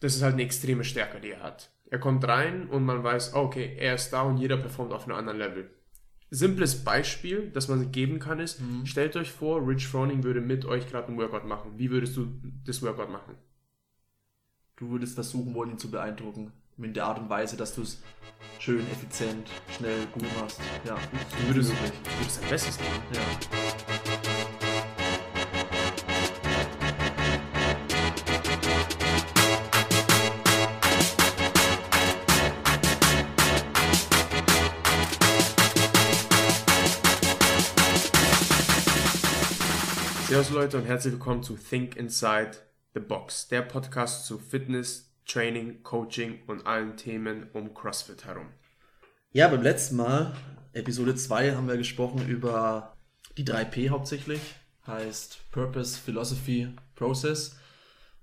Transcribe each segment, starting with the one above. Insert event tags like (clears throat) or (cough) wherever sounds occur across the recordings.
das ist halt eine extreme Stärke, die er hat. Er kommt rein und man weiß, okay, er ist da und jeder performt auf einem anderen Level. Simples Beispiel, das man geben kann, ist, mhm. stellt euch vor, Rich Froning würde mit euch gerade ein Workout machen. Wie würdest du das Workout machen? Du würdest versuchen wollen, ihn zu beeindrucken. In der Art und Weise, dass du es schön, effizient, schnell, gut machst. Ja. Du würdest, du würdest dein Bestes machen. Ja. Servus Leute und herzlich willkommen zu Think Inside the Box, der Podcast zu Fitness, Training, Coaching und allen Themen um CrossFit herum. Ja, beim letzten Mal, Episode 2, haben wir gesprochen über die 3P hauptsächlich, heißt Purpose, Philosophy, Process.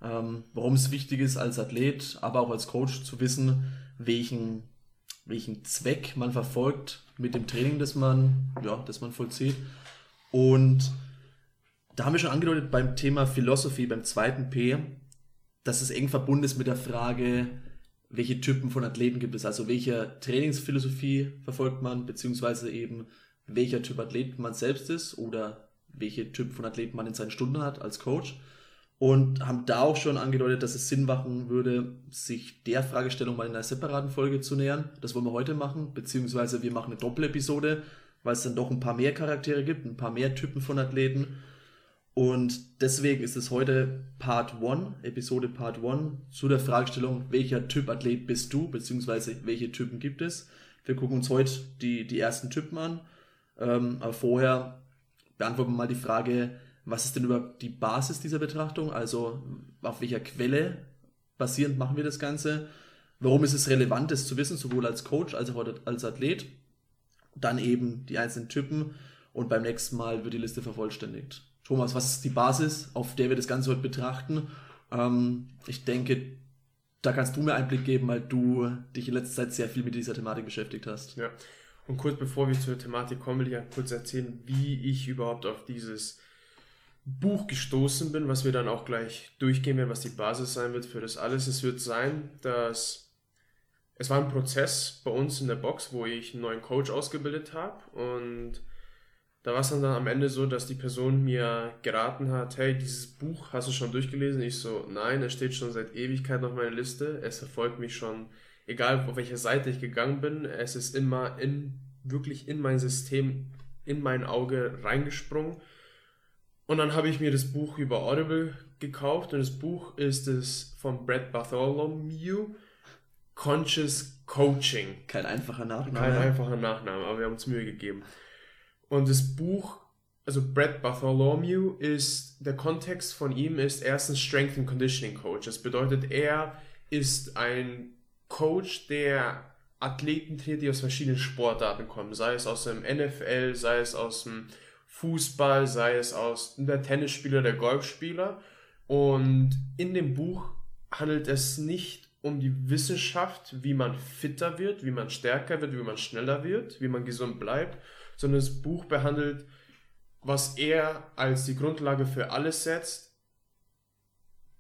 Ähm, warum es wichtig ist als Athlet, aber auch als Coach zu wissen, welchen, welchen Zweck man verfolgt mit dem Training, das man, ja, das man vollzieht. Und da haben wir schon angedeutet beim Thema Philosophy, beim zweiten P, dass es eng verbunden ist mit der Frage, welche Typen von Athleten gibt es, also welche Trainingsphilosophie verfolgt man, beziehungsweise eben welcher Typ Athlet man selbst ist oder welche Typ von Athleten man in seinen Stunden hat als Coach. Und haben da auch schon angedeutet, dass es Sinn machen würde, sich der Fragestellung mal in einer separaten Folge zu nähern. Das wollen wir heute machen, beziehungsweise wir machen eine Doppelepisode, weil es dann doch ein paar mehr Charaktere gibt, ein paar mehr Typen von Athleten und deswegen ist es heute Part 1, Episode Part 1, zu der Fragestellung, welcher Typ Athlet bist du, beziehungsweise welche Typen gibt es. Wir gucken uns heute die, die ersten Typen an. Ähm, aber vorher beantworten wir mal die Frage, was ist denn überhaupt die Basis dieser Betrachtung? Also auf welcher Quelle basierend machen wir das Ganze? Warum ist es relevant, das zu wissen, sowohl als Coach als auch als Athlet? Dann eben die einzelnen Typen und beim nächsten Mal wird die Liste vervollständigt. Thomas, was ist die Basis, auf der wir das Ganze heute betrachten? Ähm, ich denke, da kannst du mir Einblick geben, weil du dich in letzter Zeit sehr viel mit dieser Thematik beschäftigt hast. Ja. Und kurz bevor wir zur Thematik kommen, will ich kurz erzählen, wie ich überhaupt auf dieses Buch gestoßen bin, was wir dann auch gleich durchgehen werden, was die Basis sein wird für das alles. Es wird sein, dass es war ein Prozess bei uns in der Box, wo ich einen neuen Coach ausgebildet habe und da war es dann, am Ende so, dass die Person mir geraten hat, hey, dieses Buch hast du schon durchgelesen? Ich so, nein, es steht schon seit Ewigkeit auf meiner Liste. Es verfolgt mich schon, egal auf welcher Seite ich gegangen bin. Es ist immer in, wirklich in mein System, in mein Auge reingesprungen. Und dann habe ich mir das Buch über Audible gekauft und das Buch ist es von Brad Bartholomew, Conscious Coaching. Kein einfacher Nachname. Kein einfacher Nachname, aber wir haben uns Mühe gegeben. Und das Buch, also Brett Bartholomew, ist, der Kontext von ihm ist erstens Strength and Conditioning Coach. Das bedeutet, er ist ein Coach, der Athleten trainiert, die aus verschiedenen Sportarten kommen. Sei es aus dem NFL, sei es aus dem Fußball, sei es aus der Tennisspieler, der Golfspieler. Und in dem Buch handelt es nicht um die Wissenschaft, wie man fitter wird, wie man stärker wird, wie man schneller wird, wie man gesund bleibt, sondern das Buch behandelt, was er als die Grundlage für alles setzt,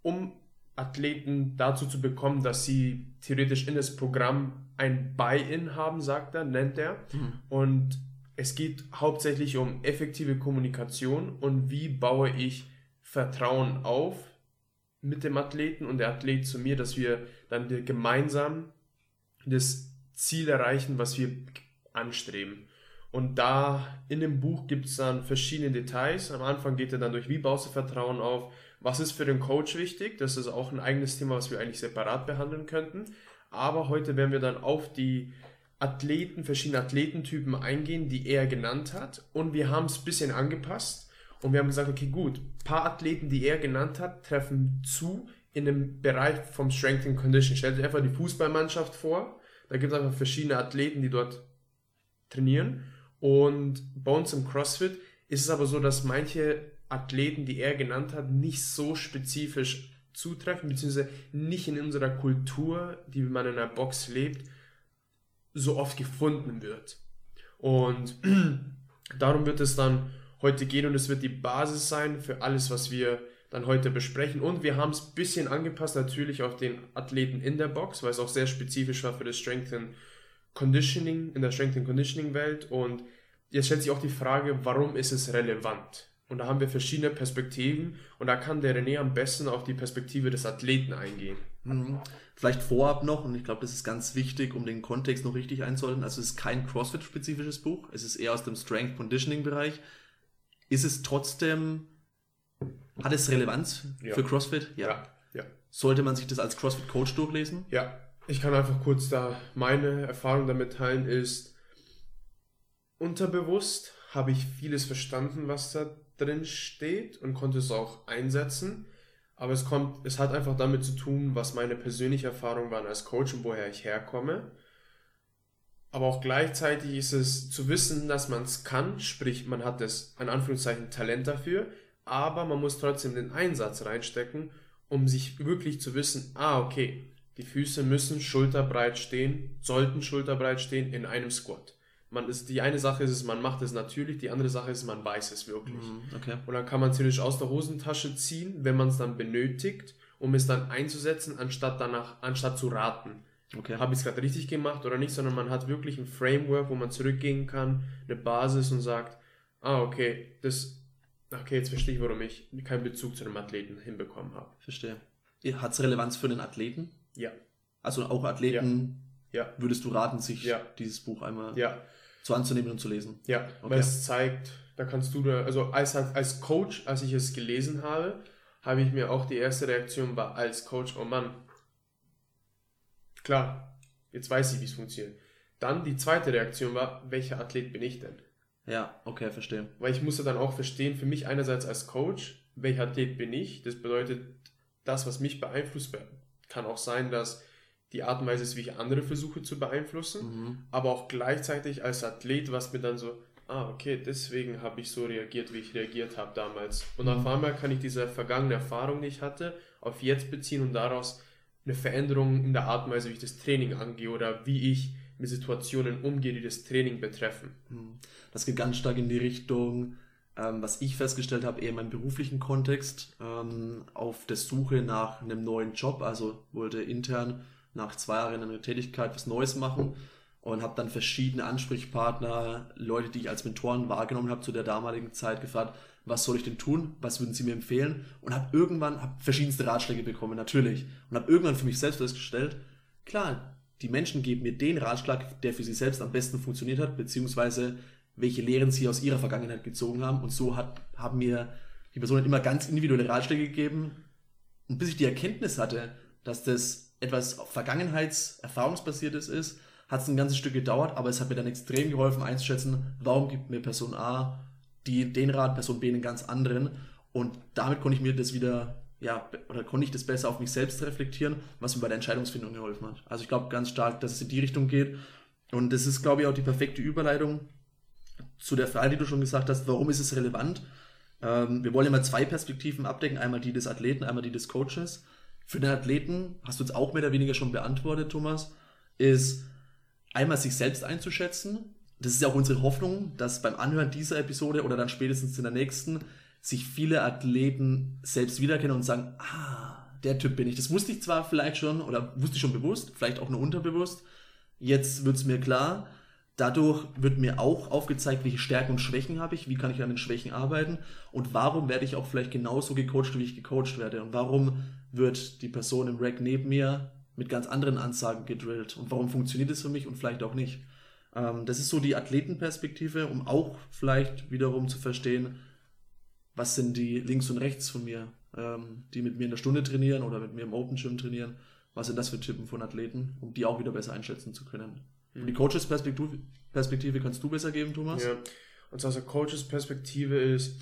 um Athleten dazu zu bekommen, dass sie theoretisch in das Programm ein Buy-in haben, sagt er, nennt er. Mhm. Und es geht hauptsächlich um effektive Kommunikation und wie baue ich Vertrauen auf mit dem Athleten und der Athlet zu mir, dass wir dann gemeinsam das Ziel erreichen, was wir anstreben. Und da in dem Buch gibt es dann verschiedene Details. Am Anfang geht er dann durch, wie baust du Vertrauen auf, was ist für den Coach wichtig. Das ist auch ein eigenes Thema, was wir eigentlich separat behandeln könnten. Aber heute werden wir dann auf die Athleten, verschiedene Athletentypen eingehen, die er genannt hat. Und wir haben es ein bisschen angepasst. Und wir haben gesagt, okay, gut, ein paar Athleten, die er genannt hat, treffen zu in dem Bereich vom Strength and Condition. Stellt euch einfach die Fußballmannschaft vor. Da gibt es einfach verschiedene Athleten, die dort trainieren. Und bei uns im CrossFit ist es aber so, dass manche Athleten, die er genannt hat, nicht so spezifisch zutreffen, beziehungsweise nicht in unserer Kultur, die man in einer Box lebt, so oft gefunden wird. Und (clears throat) darum wird es dann heute gehen und es wird die Basis sein für alles, was wir dann heute besprechen. Und wir haben es ein bisschen angepasst, natürlich auf den Athleten in der Box, weil es auch sehr spezifisch war für das Strength and Conditioning, in der Strength and Conditioning Welt. Und jetzt stellt sich auch die Frage, warum ist es relevant? Und da haben wir verschiedene Perspektiven und da kann der René am besten auf die Perspektive des Athleten eingehen. Mhm. Vielleicht vorab noch, und ich glaube, das ist ganz wichtig, um den Kontext noch richtig einzuhalten. Also es ist kein CrossFit-spezifisches Buch, es ist eher aus dem Strength Conditioning-Bereich. Ist es trotzdem, hat es Relevanz ja. für CrossFit? Ja. ja. ja. Sollte man sich das als CrossFit-Coach durchlesen? Ja. Ich kann einfach kurz da meine Erfahrung damit teilen, ist unterbewusst habe ich vieles verstanden, was da drin steht und konnte es auch einsetzen. Aber es kommt, es hat einfach damit zu tun, was meine persönliche Erfahrung war als Coach und woher ich herkomme. Aber auch gleichzeitig ist es zu wissen, dass man es kann, sprich, man hat das, in Anführungszeichen, Talent dafür, aber man muss trotzdem den Einsatz reinstecken, um sich wirklich zu wissen, ah, okay, die Füße müssen schulterbreit stehen, sollten schulterbreit stehen in einem Squat man ist, die eine Sache ist es, man macht es natürlich, die andere Sache ist, man weiß es wirklich. Mhm, okay. Und dann kann man es theoretisch aus der Hosentasche ziehen, wenn man es dann benötigt, um es dann einzusetzen, anstatt danach, anstatt zu raten. Okay. Habe ich es gerade richtig gemacht oder nicht, sondern man hat wirklich ein Framework, wo man zurückgehen kann, eine Basis und sagt, ah, okay, das, okay, jetzt verstehe ich, warum ich keinen Bezug zu einem Athleten hinbekommen habe. Verstehe. Hat es Relevanz für den Athleten? Ja. Also auch Athleten ja. würdest du raten, sich ja. dieses Buch einmal ja so anzunehmen und zu lesen. Ja, okay. weil es zeigt, da kannst du, also als, als Coach, als ich es gelesen habe, habe ich mir auch die erste Reaktion war als Coach, oh Mann, klar, jetzt weiß ich, wie es funktioniert. Dann die zweite Reaktion war, welcher Athlet bin ich denn? Ja, okay, verstehe. Weil ich musste dann auch verstehen, für mich einerseits als Coach, welcher Athlet bin ich? Das bedeutet, das, was mich beeinflusst, kann auch sein, dass die Art und Weise ist, wie ich andere versuche zu beeinflussen, mhm. aber auch gleichzeitig als Athlet, was mir dann so, ah, okay, deswegen habe ich so reagiert, wie ich reagiert habe damals. Und mhm. auf einmal kann ich diese vergangene Erfahrung, die ich hatte, auf jetzt beziehen und daraus eine Veränderung in der Art und Weise, wie ich das Training angehe oder wie ich mit Situationen umgehe, die das Training betreffen. Mhm. Das geht ganz stark in die Richtung, ähm, was ich festgestellt habe, eher in meinem beruflichen Kontext, ähm, auf der Suche nach einem neuen Job, also wollte intern nach zwei Jahren in einer Tätigkeit was Neues machen und habe dann verschiedene Ansprechpartner, Leute, die ich als Mentoren wahrgenommen habe zu der damaligen Zeit gefragt, was soll ich denn tun, was würden sie mir empfehlen? Und habe irgendwann hab verschiedenste Ratschläge bekommen, natürlich. Und habe irgendwann für mich selbst festgestellt, klar, die Menschen geben mir den Ratschlag, der für sie selbst am besten funktioniert hat, beziehungsweise welche Lehren sie aus ihrer Vergangenheit gezogen haben und so hat, haben mir die Personen immer ganz individuelle Ratschläge gegeben und bis ich die Erkenntnis hatte, dass das etwas Vergangenheitserfahrungsbasiertes ist, hat es ein ganzes Stück gedauert, aber es hat mir dann extrem geholfen einzuschätzen, warum gibt mir Person A die, den Rat, Person B einen ganz anderen. Und damit konnte ich mir das wieder, ja, oder konnte ich das besser auf mich selbst reflektieren, was mir bei der Entscheidungsfindung geholfen hat. Also ich glaube ganz stark, dass es in die Richtung geht. Und das ist, glaube ich, auch die perfekte Überleitung zu der Frage, die du schon gesagt hast, warum ist es relevant? Ähm, wir wollen immer zwei Perspektiven abdecken, einmal die des Athleten, einmal die des Coaches für den Athleten, hast du jetzt auch mehr oder weniger schon beantwortet, Thomas, ist einmal sich selbst einzuschätzen. Das ist ja auch unsere Hoffnung, dass beim Anhören dieser Episode oder dann spätestens in der nächsten sich viele Athleten selbst wiedererkennen und sagen, ah, der Typ bin ich. Das wusste ich zwar vielleicht schon oder wusste ich schon bewusst, vielleicht auch nur unterbewusst. Jetzt wird es mir klar. Dadurch wird mir auch aufgezeigt, welche Stärken und Schwächen habe ich, wie kann ich an den Schwächen arbeiten und warum werde ich auch vielleicht genauso gecoacht, wie ich gecoacht werde und warum wird die Person im Rack neben mir mit ganz anderen Ansagen gedrillt und warum funktioniert es für mich und vielleicht auch nicht. Ähm, das ist so die Athletenperspektive, um auch vielleicht wiederum zu verstehen, was sind die links und rechts von mir, ähm, die mit mir in der Stunde trainieren oder mit mir im Open Gym trainieren. Was sind das für Typen von Athleten, um die auch wieder besser einschätzen zu können. Mhm. Die Coaches-Perspektive Perspektive kannst du besser geben, Thomas? Ja, und zwar so Coaches-Perspektive ist,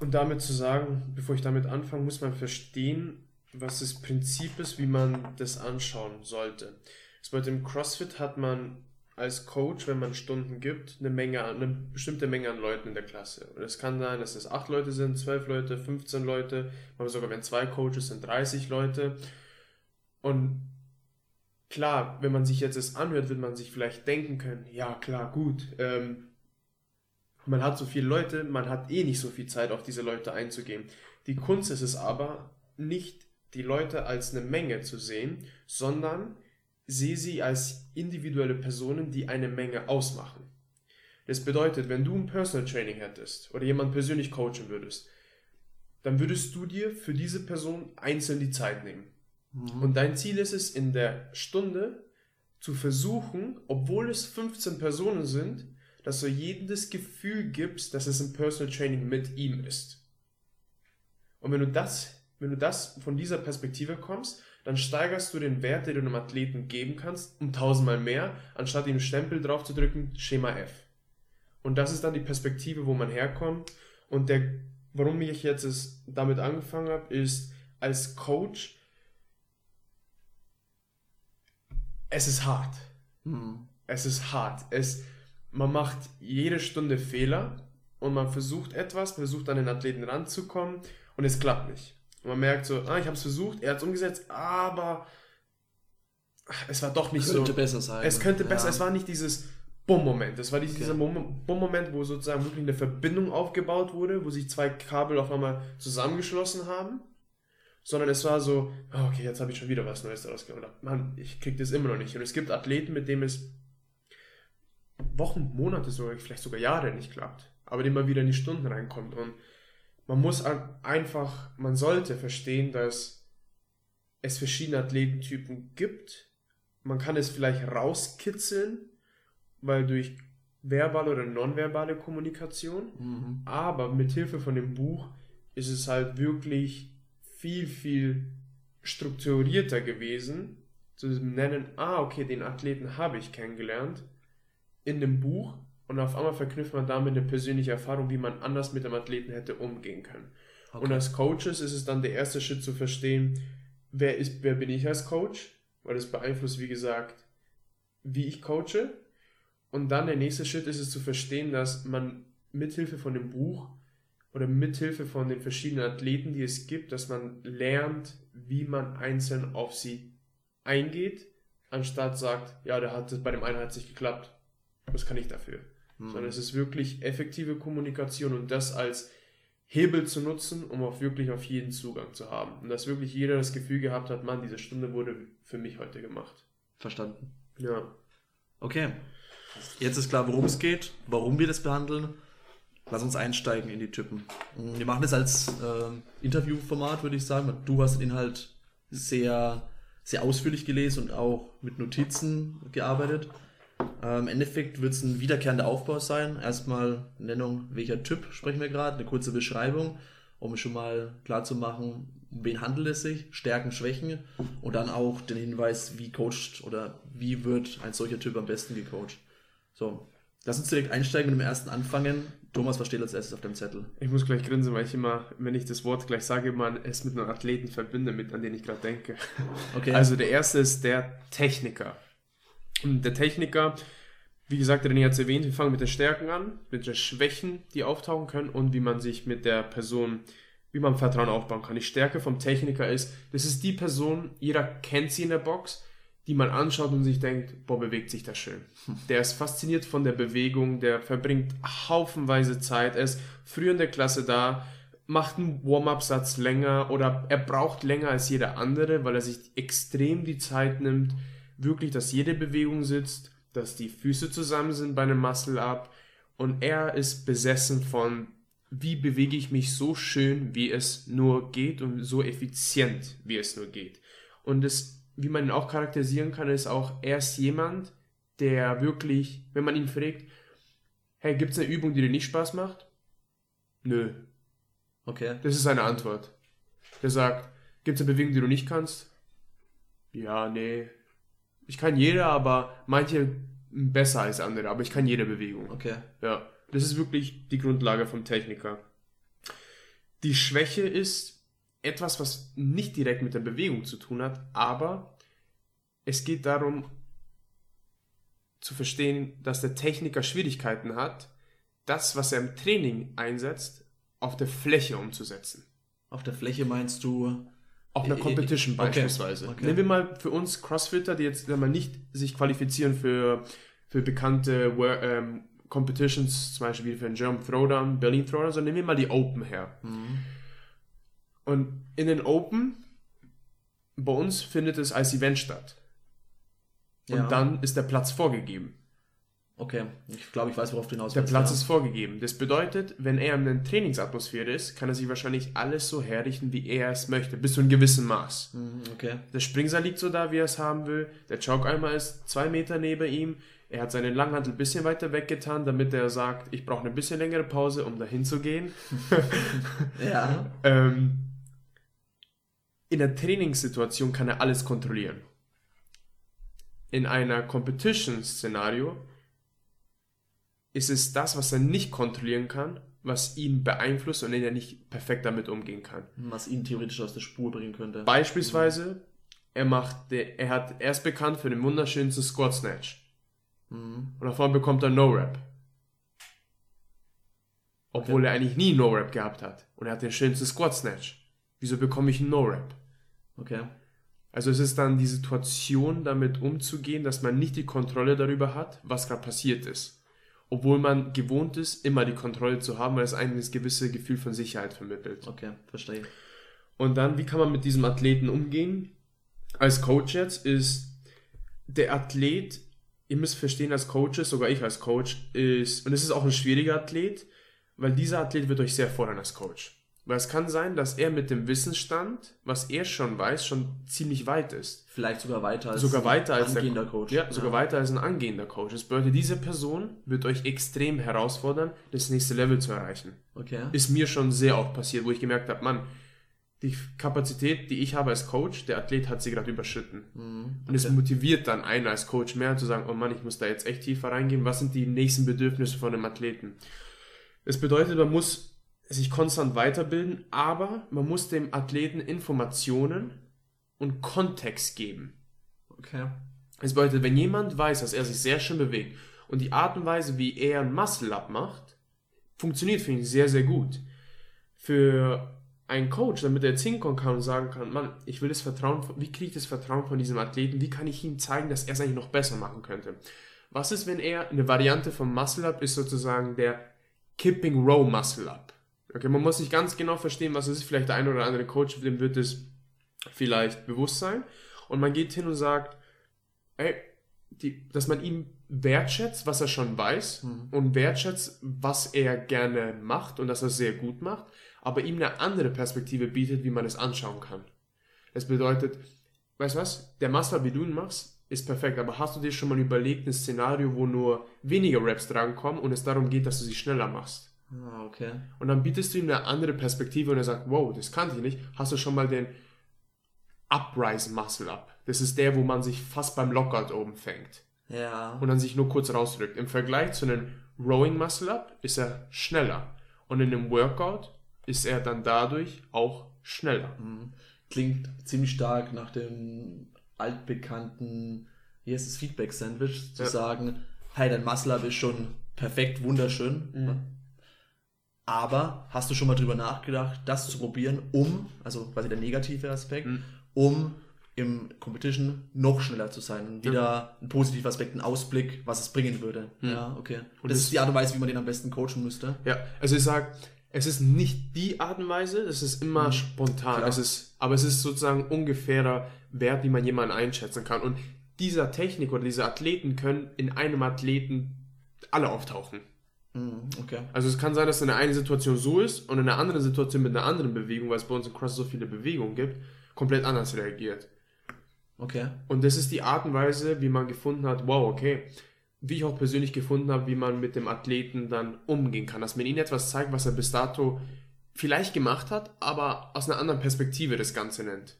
und damit zu sagen, bevor ich damit anfange, muss man verstehen, was das Prinzip ist, wie man das anschauen sollte. bei dem CrossFit hat man als Coach, wenn man Stunden gibt, eine Menge, eine bestimmte Menge an Leuten in der Klasse. Und es kann sein, dass es acht Leute sind, zwölf Leute, 15 Leute, oder sogar wenn zwei Coaches sind, 30 Leute. Und klar, wenn man sich jetzt das anhört, wird man sich vielleicht denken können, ja klar, gut, ähm, man hat so viele Leute, man hat eh nicht so viel Zeit, auf diese Leute einzugehen. Die Kunst ist es aber, nicht die Leute als eine Menge zu sehen, sondern sehe sie als individuelle Personen, die eine Menge ausmachen. Das bedeutet, wenn du ein Personal Training hättest oder jemand persönlich coachen würdest, dann würdest du dir für diese Person einzeln die Zeit nehmen. Mhm. Und dein Ziel ist es, in der Stunde zu versuchen, obwohl es 15 Personen sind, dass du jedem das Gefühl gibst, dass es ein Personal Training mit ihm ist. Und wenn du das, wenn du das von dieser Perspektive kommst, dann steigerst du den Wert, den du einem Athleten geben kannst, um tausendmal mehr, anstatt ihm Stempel drauf zu drücken, Schema F. Und das ist dann die Perspektive, wo man herkommt. Und der, warum ich jetzt damit angefangen habe, ist als Coach, es ist hart. Mhm. Es ist hart. Es, man macht jede Stunde Fehler und man versucht etwas, versucht an den Athleten ranzukommen und es klappt nicht. Und man merkt so, ah, ich habe es versucht, er hat es umgesetzt, aber es war doch nicht könnte so. Könnte besser sein. Es könnte ja. besser, es war nicht dieses Bumm-Moment. Es war okay. dieser Bumm-Moment, wo sozusagen wirklich eine Verbindung aufgebaut wurde, wo sich zwei Kabel auf einmal zusammengeschlossen haben. Sondern es war so, oh, okay, jetzt habe ich schon wieder was Neues daraus gemacht. Mann, ich krieg das immer noch nicht. Und es gibt Athleten, mit denen es Wochen, Monate sogar, vielleicht sogar Jahre nicht klappt. Aber die mal wieder in die Stunden reinkommt. Und man muss einfach, man sollte verstehen, dass es verschiedene Athletentypen gibt. Man kann es vielleicht rauskitzeln, weil durch verbale oder nonverbale Kommunikation, mhm. aber mit Hilfe von dem Buch ist es halt wirklich viel, viel strukturierter gewesen, zu nennen, ah, okay, den Athleten habe ich kennengelernt in dem Buch und auf einmal verknüpft man damit eine persönliche Erfahrung, wie man anders mit dem Athleten hätte umgehen können. Okay. Und als Coaches ist es dann der erste Schritt zu verstehen, wer ist, wer bin ich als Coach, weil das beeinflusst, wie gesagt, wie ich coache. Und dann der nächste Schritt ist es zu verstehen, dass man mithilfe von dem Buch oder mithilfe von den verschiedenen Athleten, die es gibt, dass man lernt, wie man einzeln auf sie eingeht, anstatt sagt, ja, der hat bei dem einen hat es nicht geklappt. Was kann ich dafür? Mhm. Sondern es ist wirklich effektive Kommunikation und das als Hebel zu nutzen, um auch wirklich auf jeden Zugang zu haben. Und dass wirklich jeder das Gefühl gehabt hat, Mann, diese Stunde wurde für mich heute gemacht. Verstanden. Ja. Okay. Jetzt ist klar, worum es geht, warum wir das behandeln. Lass uns einsteigen in die Typen. Wir machen das als äh, Interviewformat, würde ich sagen. Du hast den Inhalt sehr, sehr ausführlich gelesen und auch mit Notizen gearbeitet. Äh, Im Endeffekt wird es ein wiederkehrender Aufbau sein. Erstmal Nennung, welcher Typ sprechen wir gerade, eine kurze Beschreibung, um schon mal klar zu machen, um wen handelt es sich, Stärken, Schwächen und dann auch den Hinweis, wie coacht oder wie wird ein solcher Typ am besten gecoacht. So, lass uns direkt einsteigen mit dem ersten anfangen. Thomas, was steht als erstes auf dem Zettel? Ich muss gleich grinsen, weil ich immer, wenn ich das Wort gleich sage, man es mit einem Athleten verbinde, mit an den ich gerade denke. Okay. Also der erste ist der Techniker. Und der Techniker, wie gesagt, der René hat es erwähnt, wir fangen mit den Stärken an, mit den Schwächen, die auftauchen können und wie man sich mit der Person, wie man Vertrauen aufbauen kann. Die Stärke vom Techniker ist, das ist die Person, jeder kennt sie in der Box, die man anschaut und sich denkt, boah, bewegt sich das schön. Der ist fasziniert von der Bewegung, der verbringt haufenweise Zeit, er ist früher in der Klasse da, macht einen Warm-up-Satz länger oder er braucht länger als jeder andere, weil er sich extrem die Zeit nimmt, wirklich, dass jede Bewegung sitzt, dass die Füße zusammen sind bei einem Muscle-Up und er ist besessen von, wie bewege ich mich so schön, wie es nur geht und so effizient, wie es nur geht. Und das wie man ihn auch charakterisieren kann, ist auch, er ist jemand, der wirklich, wenn man ihn fragt, hey, gibt es eine Übung, die dir nicht Spaß macht? Nö. Okay. Das ist seine Antwort. Der sagt, gibt es eine Bewegung, die du nicht kannst? Ja, nee. Ich kann jede, aber manche besser als andere, aber ich kann jede Bewegung. Okay. Ja. Das ist wirklich die Grundlage vom Techniker. Die Schwäche ist, etwas, was nicht direkt mit der Bewegung zu tun hat, aber es geht darum zu verstehen, dass der Techniker Schwierigkeiten hat, das, was er im Training einsetzt, auf der Fläche umzusetzen. Auf der Fläche meinst du? Auf einer Competition okay. beispielsweise. Okay. Nehmen wir mal für uns Crossfitter, die jetzt mal nicht sich qualifizieren für, für bekannte ähm, Competitions, zum Beispiel für den German Throwdown, Berlin Throwdown, sondern nehmen wir mal die Open her. Und in den Open, bei uns findet es als Event statt. Und Ja. dann ist der Platz vorgegeben. Okay, ich glaube, ich weiß, worauf du hinaus Der willst, Platz ja. ist vorgegeben. Das bedeutet, wenn er in einer Trainingsatmosphäre ist, kann er sich wahrscheinlich alles so herrichten, wie er es möchte, bis zu einem gewissen Maß. Mhm, Okay. Der Springseil liegt so da, wie er es haben will. Der Choke-Eimer ist zwei Meter neben ihm. Er hat seinen Langhantel ein bisschen weiter weggetan, damit er sagt, ich brauche eine bisschen längere Pause, um dahin zu gehen. (laughs) Ja. (laughs) Ähm, in der Trainingssituation kann er alles kontrollieren. In einer Competition-Szenario ist es das, was er nicht kontrollieren kann, was ihn beeinflusst und er nicht perfekt damit umgehen kann. Was ihn theoretisch aus der Spur bringen könnte. Beispielsweise, er macht, er hat, er ist bekannt für den wunderschönsten Squat Snatch. Mhm. Und davon bekommt er No Rap. Obwohl er eigentlich nie No Rap gehabt hat. Und er hat den schönsten Squat Snatch. Wieso bekomme ich einen No Rap? Okay. Also es ist dann die Situation, damit umzugehen, dass man nicht die Kontrolle darüber hat, was gerade passiert ist. Obwohl man gewohnt ist, immer die Kontrolle zu haben, weil es einem das gewisse Gefühl von Sicherheit vermittelt. Okay, verstehe. Und dann, wie kann man mit diesem Athleten umgehen? Als Coach jetzt ist der Athlet, ihr müsst verstehen, als Coaches, sogar ich als Coach, ist, und es ist auch ein schwieriger Athlet, weil dieser Athlet wird euch sehr fordern als Coach. Weil es kann sein, dass er mit dem Wissensstand, was er schon weiß, schon ziemlich weit ist. Vielleicht sogar weiter als Sogar weiter als ein angehender der Coach. Ja, sogar weiter als ein angehender Coach. Das bedeutet, diese Person wird euch extrem herausfordern, das nächste Level zu erreichen Okay. ist mir schon sehr oft passiert, wo ich gemerkt habe, Mann, die Kapazität, die ich habe als Coach, der Athlet hat sie gerade überschritten. Mhm. Und es motiviert dann einen als Coach mehr zu sagen, oh Mann, ich muss da jetzt echt tiefer reingehen. Was sind die nächsten Bedürfnisse von einem Athleten? Das bedeutet, man muss sich konstant weiterbilden, aber man muss dem Athleten Informationen und Kontext geben. Okay. Das bedeutet, wenn jemand weiß, dass er sich sehr schön bewegt und die Art und Weise, wie er ein Muscle-Up macht, funktioniert für ihn sehr, sehr gut. Für einen Coach, damit er jetzt hinkommen kann und sagen kann, Mann, ich will das Vertrauen, wie kriege ich das Vertrauen von diesem Athleten, wie kann ich ihm zeigen, dass er es eigentlich noch besser machen könnte? Was ist, wenn er eine Variante vom Muscle-Up ist sozusagen der Kipping Row Muscle-Up? Okay, man muss nicht ganz genau verstehen, was es ist. Vielleicht der ein oder andere Coach, dem wird es vielleicht bewusst sein. Und man geht hin und sagt, ey, die, dass man ihm wertschätzt, was er schon weiß und wertschätzt, was er gerne macht und dass er es sehr gut macht, aber ihm eine andere Perspektive bietet, wie man es anschauen kann. Das bedeutet, weißt du was, der Master, wie du ihn machst, ist perfekt, aber hast du dir schon mal überlegt, ein Szenario, wo nur weniger Raps drankommen und es darum geht, dass du sie schneller machst? Ah, okay. Und dann bietest du ihm eine andere Perspektive und er sagt, wow, das kannte ich nicht. Hast du schon mal den Uprise Muscle Up? Das ist der, wo man sich fast beim Lockout oben fängt Ja. und dann sich nur kurz rausdrückt. Im Vergleich zu einem Rowing Muscle Up ist er schneller. Und in einem Workout ist er dann dadurch auch schneller. Klingt ziemlich stark nach dem altbekannten, hier ist das Feedback-Sandwich, zu Ja. sagen, hey, dein Muscle-Up ist schon perfekt, wunderschön. Mhm. Aber hast du schon mal drüber nachgedacht, das zu probieren, um, also quasi der negative Aspekt, Mhm. um im Competition noch schneller zu sein und wieder ein positiver Aspekt, ein Ausblick, was es bringen würde. Ja, okay. Und Mhm. Das das- ist die Art und Weise, wie man den am besten coachen müsste. Ja, also ich sage, es ist nicht die Art und Weise, es ist immer spontan. Klar. Es ist, aber es ist sozusagen ungefährer Wert, wie man jemanden einschätzen kann. Und dieser Technik oder diese Athleten können in einem Athleten alle auftauchen. Mhm, okay. Also es kann sein, dass in der einen Situation so ist und in einer anderen Situation mit einer anderen Bewegung, weil es bei uns im Cross so viele Bewegungen gibt, komplett anders reagiert. Okay. Und das ist die Art und Weise, wie man gefunden hat, wow, okay, wie ich auch persönlich gefunden habe, wie man mit dem Athleten dann umgehen kann. Dass man ihnen etwas zeigt, was er bis dato vielleicht gemacht hat, aber aus einer anderen Perspektive das Ganze nennt.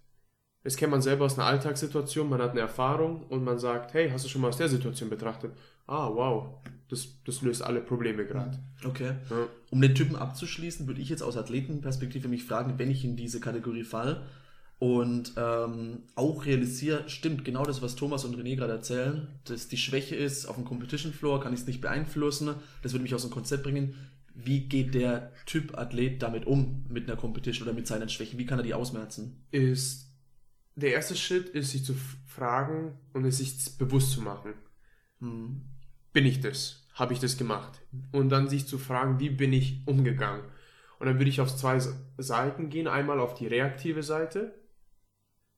Das kennt man selber aus einer Alltagssituation, man hat eine Erfahrung und man sagt, hey, hast du schon mal aus der Situation betrachtet? Ah, wow, das, das löst alle Probleme gerade. Okay. Ja. Um den Typen abzuschließen, würde ich jetzt aus Athletenperspektive mich fragen, wenn ich in diese Kategorie fall und ähm, auch realisiere, stimmt genau das, was Thomas und René gerade erzählen, dass die Schwäche ist, auf dem Competition Floor kann ich es nicht beeinflussen, das würde mich aus dem Konzept bringen. Wie geht der Typ Athlet damit um, mit einer Competition oder mit seinen Schwächen? Wie kann er die ausmerzen? ist, der erste Schritt ist, sich zu fragen und es sich bewusst zu machen. Hm. Bin ich das? habe ich das gemacht? Und dann sich zu fragen, wie bin ich umgegangen? Und dann würde ich auf zwei Seiten gehen. Einmal auf die reaktive Seite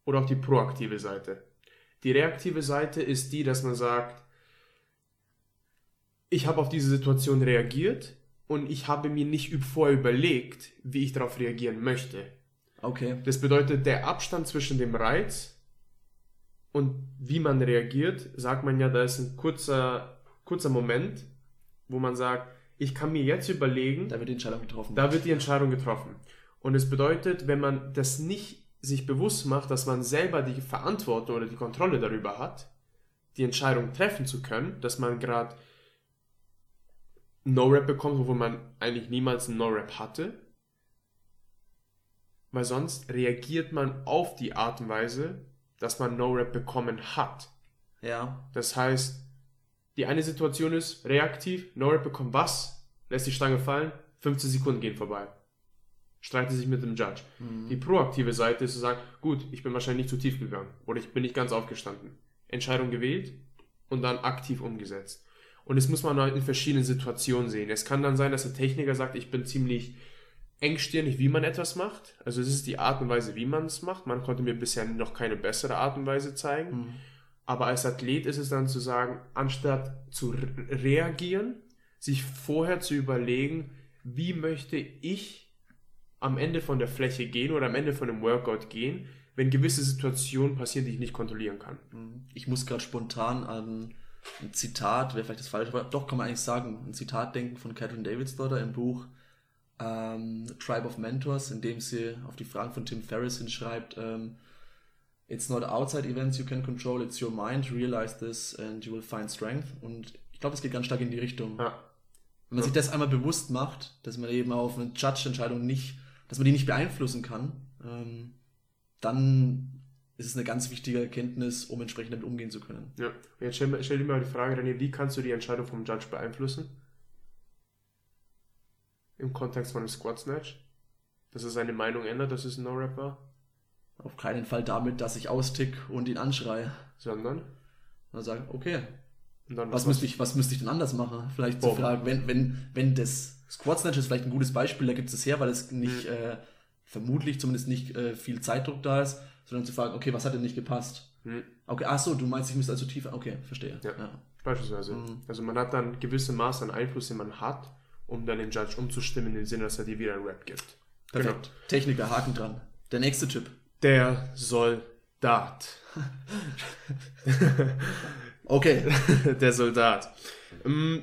oder auf die proaktive Seite. Die reaktive Seite ist die, dass man sagt, ich habe auf diese Situation reagiert und ich habe mir nicht vorher überlegt, wie ich darauf reagieren möchte. Okay. Das bedeutet, der Abstand zwischen dem Reiz und wie man reagiert, sagt man ja, da ist ein kurzer, kurzer Moment, wo man sagt, ich kann mir jetzt überlegen, Da wird die Entscheidung getroffen. da wird die Entscheidung getroffen. Und es bedeutet, wenn man das nicht sich bewusst macht, dass man selber die Verantwortung oder die Kontrolle darüber hat, die Entscheidung treffen zu können, dass man gerade No-Rap bekommt, obwohl man eigentlich niemals ein No-Rap hatte. Weil sonst reagiert man auf die Art und Weise, dass man No-Rap bekommen hat. ja. Das heißt, die eine Situation ist reaktiv, No-Rap bekommt was, lässt die Stange fallen, 15 Sekunden gehen vorbei. Streitet sich mit dem Judge. Die proaktive Seite ist zu sagen, gut, ich bin wahrscheinlich nicht zu tief gegangen oder ich bin nicht ganz aufgestanden. Entscheidung gewählt und dann aktiv umgesetzt. Und das muss man halt in verschiedenen Situationen sehen. Es kann dann sein, dass der Techniker sagt, ich bin ziemlich engstirnig, wie man etwas macht. Also es ist die Art und Weise, wie man es macht. Man konnte mir bisher noch keine bessere Art und Weise zeigen. Aber als Athlet ist es dann zu sagen, anstatt zu re reagieren, sich vorher zu überlegen, wie möchte ich am Ende von der Fläche gehen oder am Ende von einem Workout gehen, wenn gewisse Situationen passieren, die ich nicht kontrollieren kann. Ich muss gerade spontan an ein Zitat, wäre vielleicht das falsche Wort, doch kann man eigentlich sagen, ein Zitat denken von Catherine Davidsdottir im Buch ähm, Tribe of Mentors, in dem sie auf die Fragen von Tim Ferriss hinschreibt, ähm, It's not outside events you can control, it's your mind, realize this and you will find strength. Und ich glaube, es geht ganz stark in die Richtung. Ja. Wenn man sich das einmal bewusst macht, dass man eben auf eine Judge-Entscheidung nicht, dass man die nicht beeinflussen kann, ähm, dann ist es eine ganz wichtige Erkenntnis, um entsprechend damit umgehen zu können. Ja. Und jetzt stell, stell dir mal die Frage, René, wie kannst du die Entscheidung vom Judge beeinflussen? Im Kontext von einem Squat Snatch? Dass er seine Meinung ändert, dass es ein No-Rap war? Auf keinen Fall damit, dass ich austick und ihn anschreie. Sondern? Dann sagen, okay, dann was müsste ich, was müsste ich denn anders machen? Vielleicht zu Boah. fragen, wenn, wenn, wenn das Squat Snatch ist vielleicht ein gutes Beispiel, da gibt es her, weil es nicht, äh, vermutlich zumindest nicht äh, viel Zeitdruck da ist, sondern zu fragen, okay, was hat denn nicht gepasst? Hm. Okay, ach so, du meinst, ich müsste also tiefer, okay, verstehe. Ja. Ja. Beispielsweise. Mhm. Also man hat dann gewisse Maß an Einfluss, den man hat, um dann den Judge umzustimmen, in dem Sinne, dass er dir wieder ein Rap gibt. Perfekt. Techniker, Haken dran. Der nächste Typ. Der Soldat. (laughs) Okay. (laughs) der Soldat. Ähm,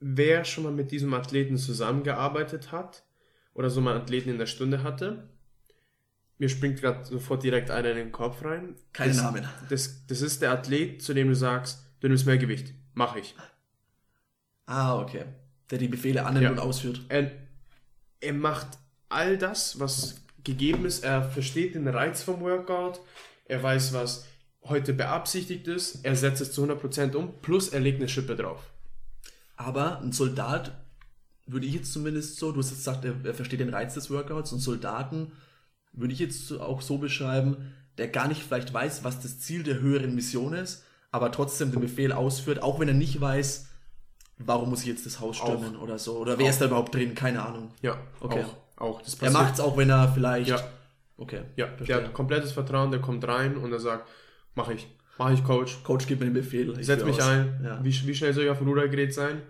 wer schon mal mit diesem Athleten zusammengearbeitet hat oder so mal einen Athleten in der Stunde hatte, mir springt gerade sofort direkt einer in den Kopf rein. Keine das, Namen. Das, das ist der Athlet, zu dem du sagst, du nimmst mehr Gewicht. Mach ich. Ah, okay. Der die Befehle annimmt Ja. und ausführt. Er, er macht all das, was gegeben ist. Er versteht den Reiz vom Workout. Er weiß, was heute beabsichtigt ist. Er setzt es zu 100% um. Plus er legt eine Schippe drauf. Aber ein Soldat, würde ich jetzt zumindest so, du hast jetzt gesagt, er, er versteht den Reiz des Workouts und Soldaten würde ich jetzt auch so beschreiben, der gar nicht vielleicht weiß, was das Ziel der höheren Mission ist, aber trotzdem den Befehl ausführt, auch wenn er nicht weiß, warum muss ich jetzt das Haus stürmen oder so, oder wer Auch. ist da überhaupt drin, keine Ahnung. Ja, Okay. auch. Auch. Das Er macht es auch, wenn er vielleicht... Ja. Okay, Ja, der verstehe. hat komplettes Vertrauen, der kommt rein und er sagt, mach ich. Mach ich, Coach. Coach gibt mir den Befehl. Ich setz mich aus. ein. Ja. Wie, wie schnell soll ich auf dem Rudergerät sein?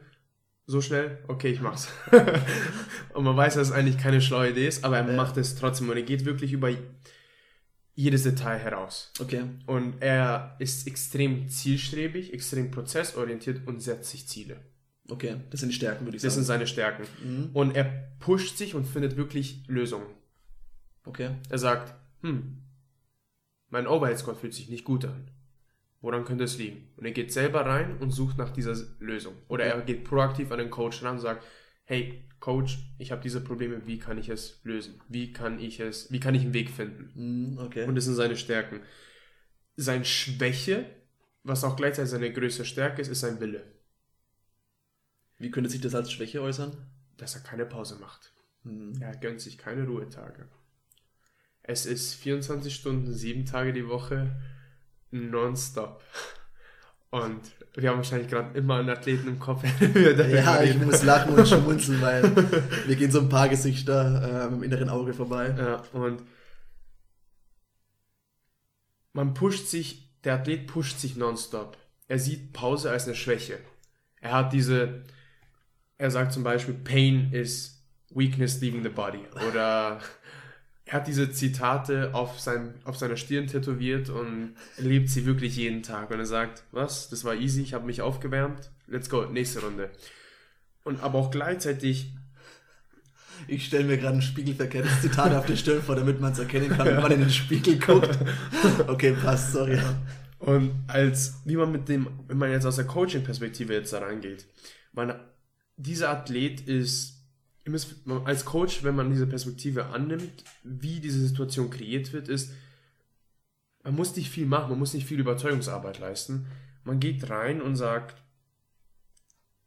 So schnell? Okay, ich mach's. (laughs) und man weiß, dass es eigentlich keine schlaue Idee ist, aber er Ja. macht es trotzdem und er geht wirklich über jedes Detail heraus. Okay, Und er ist extrem zielstrebig, extrem prozessorientiert und setzt sich Ziele. Okay, das sind die Stärken, würde ich Das sind sagen. seine Stärken. Mhm. Und er pusht sich und findet wirklich Lösungen. Okay, Er sagt, hm, mein Overhead Squat fühlt sich nicht gut an. Woran könnte es liegen? Und er geht selber rein und sucht nach dieser Lösung. Oder er geht proaktiv an den Coach ran und sagt, hey, Coach, ich habe diese Probleme, wie kann ich es lösen? Wie kann ich es, wie kann ich einen Weg finden? Mhm, okay. Und das sind seine Stärken. Seine Schwäche, was auch gleichzeitig seine größte Stärke ist, ist sein Wille. Wie könnte sich das als Schwäche äußern? Dass er keine Pause macht. Mhm. Er gönnt sich keine Ruhetage. Es ist 24 Stunden, sieben Tage die Woche, nonstop. Und wir haben wahrscheinlich gerade immer einen Athleten im Kopf. (laughs) ja, ich muss lachen und schmunzeln, weil (laughs) mir gehen so ein paar Gesichter äh, im inneren Auge vorbei. Ja, und man pusht sich, der Athlet pusht sich nonstop. Er sieht Pause als eine Schwäche. Er hat diese, er sagt zum Beispiel, Pain is weakness leaving the body. Oder (laughs) er hat diese Zitate auf, sein, auf seiner Stirn tätowiert und lebt sie wirklich jeden Tag. Und er sagt, was, das war easy, ich habe mich aufgewärmt, let's go, nächste Runde. Und aber auch gleichzeitig ich stelle mir gerade ein spiegelverkehrtes Zitat auf die Stirn vor, damit man es erkennen kann, wenn man in den Spiegel guckt. Okay, passt, sorry. Und als, wie man mit dem, wenn man jetzt aus der Coaching-Perspektive jetzt da rangeht, man, dieser Athlet ist als Coach, wenn man diese Perspektive annimmt, wie diese Situation kreiert wird, ist, man muss nicht viel machen, man muss nicht viel Überzeugungsarbeit leisten. Man geht rein und sagt,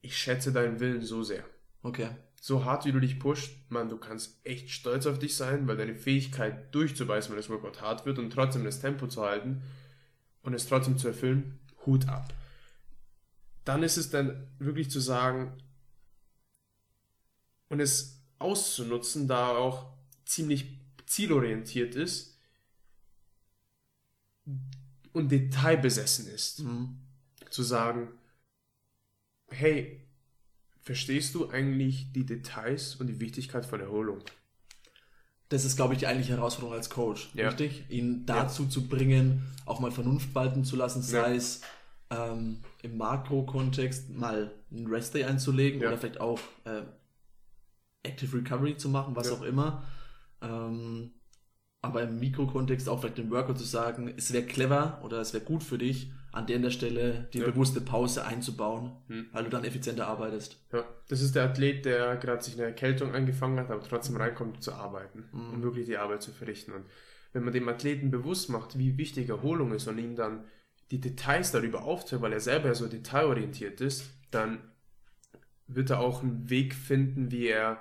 ich schätze deinen Willen so sehr. Okay. So hart wie du dich pusht, man, du kannst echt stolz auf dich sein, weil deine Fähigkeit durchzubeißen, wenn das Workout hart wird und trotzdem das Tempo zu halten und es trotzdem zu erfüllen, Hut ab. Dann ist es dann wirklich zu sagen, und es auszunutzen, da er auch ziemlich zielorientiert ist und detailbesessen ist. Mhm. Zu sagen, hey, verstehst du eigentlich die Details und die Wichtigkeit von Erholung? Das ist, glaube ich, die eigentliche Herausforderung als Coach, ja. richtig? Ihn dazu ja. zu bringen, auch mal Vernunft walten zu lassen, sei ja. es ähm, im Makro-Kontext mal einen Rest-Day einzulegen oder vielleicht auch äh, Active Recovery zu machen, was ja. auch immer. Ähm, aber im Mikrokontext auch vielleicht dem Worker zu sagen, es wäre clever oder es wäre gut für dich, an der Stelle die ja. bewusste Pause einzubauen, hm. weil du dann effizienter arbeitest. Ja, das ist der Athlet, der gerade sich eine Erkältung angefangen hat, aber trotzdem reinkommt zu arbeiten, mhm. um wirklich die Arbeit zu verrichten. Und wenn man dem Athleten bewusst macht, wie wichtig Erholung ist und ihm dann die Details darüber aufträgt, weil er selber so detailorientiert ist, dann wird er auch einen Weg finden, wie er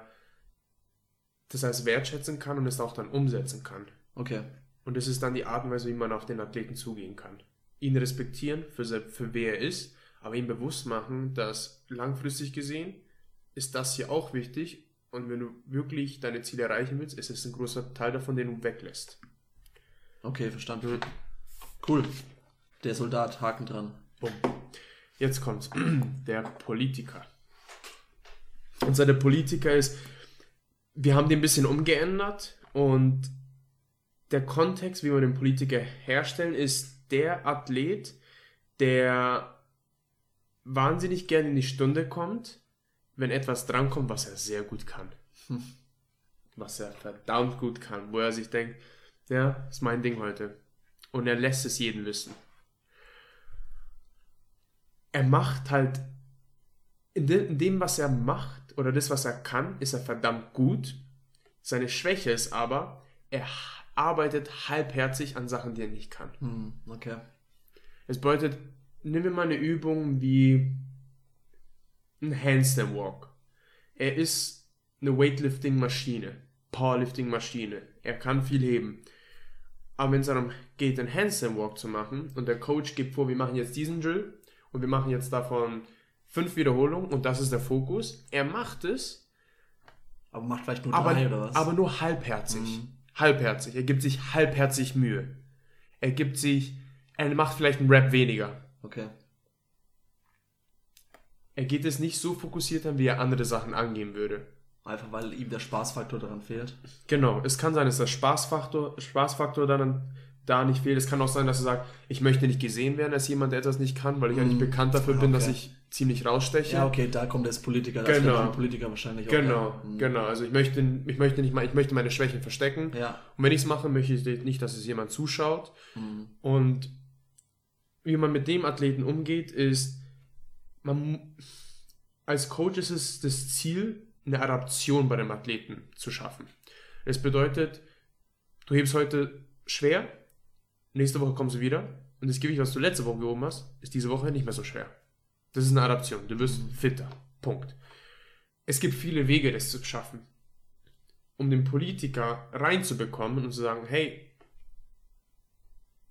das heißt wertschätzen kann und es auch dann umsetzen kann. Okay. Und das ist dann die Art und Weise, wie man auf den Athleten zugehen kann. Ihn respektieren für, für wer er ist, aber ihm bewusst machen, dass langfristig gesehen ist das hier auch wichtig und wenn du wirklich deine Ziele erreichen willst, ist es ein großer Teil davon, den du weglässt. Okay, verstanden. Cool. Der Soldat, Haken dran. Bumm. Jetzt kommt (clears throat) der Politiker. Und seine Politiker ist, wir haben den ein bisschen umgeändert und der Kontext, wie wir den Politiker herstellen, ist der Athlet, der wahnsinnig gerne in die Stunde kommt, wenn etwas drankommt, was er sehr gut kann. Hm. Was er verdammt gut kann, wo er sich denkt, ja, ist mein Ding heute. Und er lässt es jeden wissen. Er macht halt, in dem, in dem was er macht, oder das, was er kann, ist er verdammt gut. Seine Schwäche ist aber, er arbeitet halbherzig an Sachen, die er nicht kann. Hm, okay. Es bedeutet, nehmen wir mal eine Übung wie ein Handstand Walk. Er ist eine Weightlifting-Maschine, Powerlifting-Maschine. Er kann viel heben. Aber wenn es darum geht, einen Handstand Walk zu machen und der Coach gibt vor, wir machen jetzt diesen Drill und wir machen jetzt davon fünf Wiederholungen und das ist der Fokus. Er macht es. Aber macht vielleicht nur drei oder was? Aber nur halbherzig. Mhm. Halbherzig. Er gibt sich halbherzig Mühe. Er gibt sich, er macht vielleicht einen Rap weniger. Okay. Er geht es nicht so fokussiert an, wie er andere Sachen angehen würde. Einfach weil ihm der Spaßfaktor daran fehlt. Genau, es kann sein, dass der Spaßfaktor, Spaßfaktor dann da nicht fehlt. Es kann auch sein, dass er sagt, ich möchte nicht gesehen werden als jemand, der etwas nicht kann, weil ich eigentlich mm. bekannt dafür bin, okay. dass ich ziemlich raussteche. Ja, okay, da kommt das Politiker, das genau. Politiker wahrscheinlich auch. Genau, ja. genau. Also ich möchte, ich möchte nicht mal, ich möchte meine Schwächen verstecken. Ja. Und wenn ich es mache, möchte ich nicht, dass es jemand zuschaut. Mhm. Und wie man mit dem Athleten umgeht, ist, man als Coach ist es das Ziel, eine Adaption bei dem Athleten zu schaffen. Das bedeutet, du hebst heute schwer, nächste Woche kommst du wieder und das Gewicht, was du letzte Woche gehoben hast, ist diese Woche nicht mehr so schwer. Das ist eine Adaption. Du wirst fitter. Punkt. Es gibt viele Wege, das zu schaffen. Um den Politiker reinzubekommen und zu sagen, hey,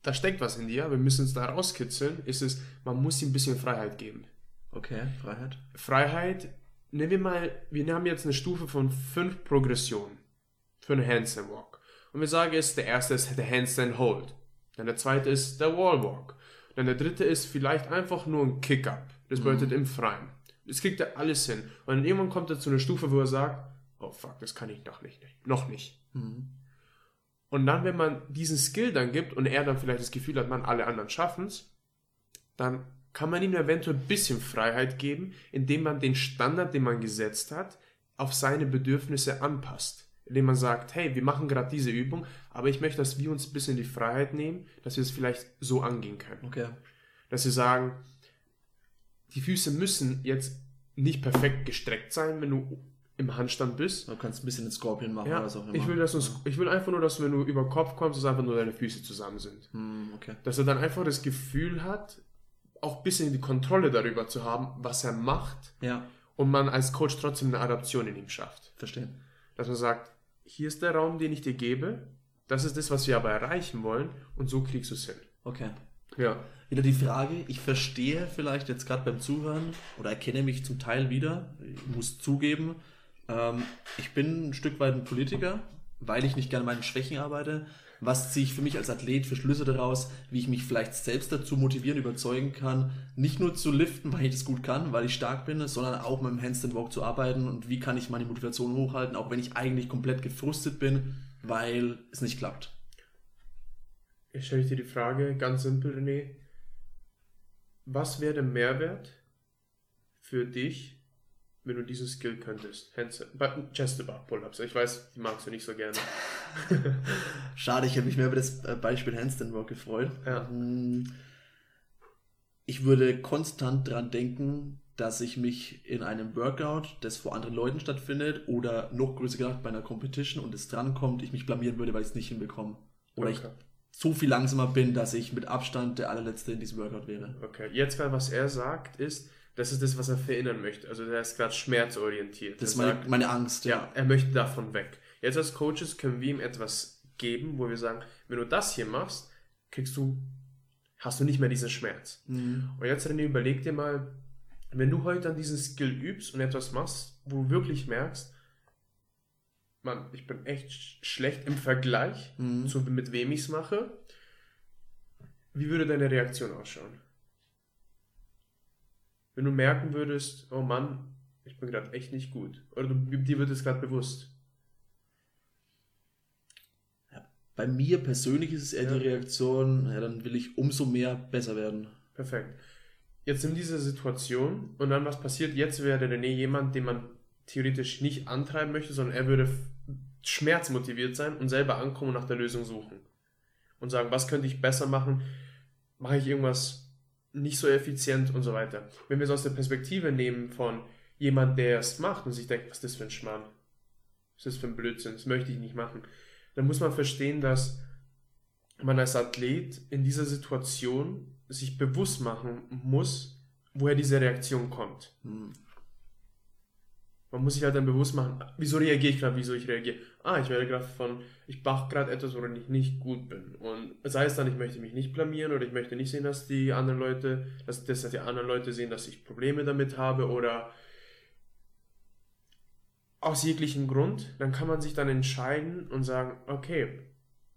da steckt was in dir, wir müssen es da rauskitzeln, ist es, man muss ihm ein bisschen Freiheit geben. Okay, Freiheit. Freiheit, nehmen wir mal, wir haben jetzt eine Stufe von fünf Progressionen für einen Handstand Walk. Und wir sagen jetzt, der erste ist der Handstand Hold. Dann der zweite ist der Wall Walk. Dann der dritte ist vielleicht einfach nur ein Kick-Up. Das bedeutet im Freien. Das kriegt er alles hin. Und dann irgendwann kommt er zu einer Stufe, wo er sagt, oh fuck, das kann ich noch nicht. Noch nicht. Und dann, wenn man diesen Skill dann gibt und er dann vielleicht das Gefühl hat, man, alle anderen schaffen es, dann kann man ihm eventuell ein bisschen Freiheit geben, indem man den Standard, den man gesetzt hat, auf seine Bedürfnisse anpasst. Indem man sagt, hey, wir machen gerade diese Übung, aber ich möchte, dass wir uns ein bisschen die Freiheit nehmen, dass wir es vielleicht so angehen können. Okay. Dass wir sagen, die Füße müssen jetzt nicht perfekt gestreckt sein, wenn du im Handstand bist. Du kannst ein bisschen den Scorpion machen Ja, oder was auch immer. ich will, dass du, ich will einfach nur, dass wenn du über Kopf kommst, dass einfach nur deine Füße zusammen sind. Hm, okay. Dass er dann einfach das Gefühl hat, auch ein bisschen die Kontrolle darüber zu haben, was er macht Ja, und man als Coach trotzdem eine Adaption in ihm schafft. verstehe. Dass man sagt, hier ist der Raum, den ich dir gebe, das ist das, was wir aber erreichen wollen und so kriegst du es hin. Okay. Ja. Wieder die Frage, ich verstehe vielleicht jetzt gerade beim Zuhören oder erkenne mich zum Teil wieder, ich muss zugeben, ähm, ich bin ein Stück weit ein Politiker, weil ich nicht gerne an meinen Schwächen arbeite. Was ziehe ich für mich als Athlet für Schlüsse daraus, wie ich mich vielleicht selbst dazu motivieren, überzeugen kann, nicht nur zu liften, weil ich das gut kann, weil ich stark bin, sondern auch mit dem Handstand Walk zu arbeiten und wie kann ich meine Motivation hochhalten, auch wenn ich eigentlich komplett gefrustet bin, weil es nicht klappt. Jetzt stelle ich dir die Frage, ganz simpel, René. Was wäre der Mehrwert für dich, wenn du diesen Skill könntest? Hands, Chest Above Pull-Ups. Ich weiß, die magst du nicht so gerne. (laughs) Schade, ich habe mich mehr über das äh, Beispiel Handstand Walk gefreut. Ja. Mm, Ich würde konstant dran denken, dass ich mich in einem Workout, das vor anderen Leuten stattfindet, oder noch größer gedacht bei einer Competition und es drankommt, ich mich blamieren würde, weil ich es nicht hinbekomme. Oder ich Okay. so viel langsamer bin, dass ich mit Abstand der allerletzte in diesem Workout wäre. Okay, jetzt gerade, was er sagt, ist, das ist das, was er verinnern möchte. Also der ist gerade schmerzorientiert. Das ist er meine, sagt, meine Angst. ja, er möchte davon weg. Jetzt als Coaches können wir ihm etwas geben, wo wir sagen, wenn du das hier machst, kriegst du, hast du nicht mehr diesen Schmerz. Mhm. Und jetzt René, überleg dir mal, wenn du heute an diesen Skill übst und etwas machst, wo du wirklich merkst, Mann, ich bin echt sch- schlecht im Vergleich Mhm. zu mit wem ich es mache, wie würde deine Reaktion ausschauen? Wenn du merken würdest, oh Mann, ich bin gerade echt nicht gut. Oder du, dir wird es gerade bewusst. Bei mir persönlich ist es eher Ja. die Reaktion, ja, dann will ich umso mehr besser werden. Perfekt. Jetzt in dieser Situation und dann was passiert? Jetzt wäre René jemand, den man theoretisch nicht antreiben möchte, sondern er würde schmerzmotiviert sein und selber ankommen und nach der Lösung suchen. Und sagen, was könnte ich besser machen? Mache ich irgendwas nicht so effizient und so weiter. Wenn wir es aus der Perspektive nehmen von jemand, der es macht und sich denkt, was ist das für ein Schmarrn? Was ist das für ein Blödsinn? Das möchte ich nicht machen. Dann muss man verstehen, dass man als Athlet in dieser Situation sich bewusst machen muss, woher diese Reaktion kommt. Hm. Man muss sich halt dann bewusst machen, wieso reagiere ich gerade, wieso ich reagiere. Ah, ich werde gerade von, ich mache gerade etwas, worin ich nicht gut bin. Und sei es dann, ich möchte mich nicht blamieren oder ich möchte nicht sehen, dass die anderen Leute, dass, dass die anderen Leute sehen, dass ich Probleme damit habe oder aus jeglichem Grund, dann kann man sich dann entscheiden und sagen, okay,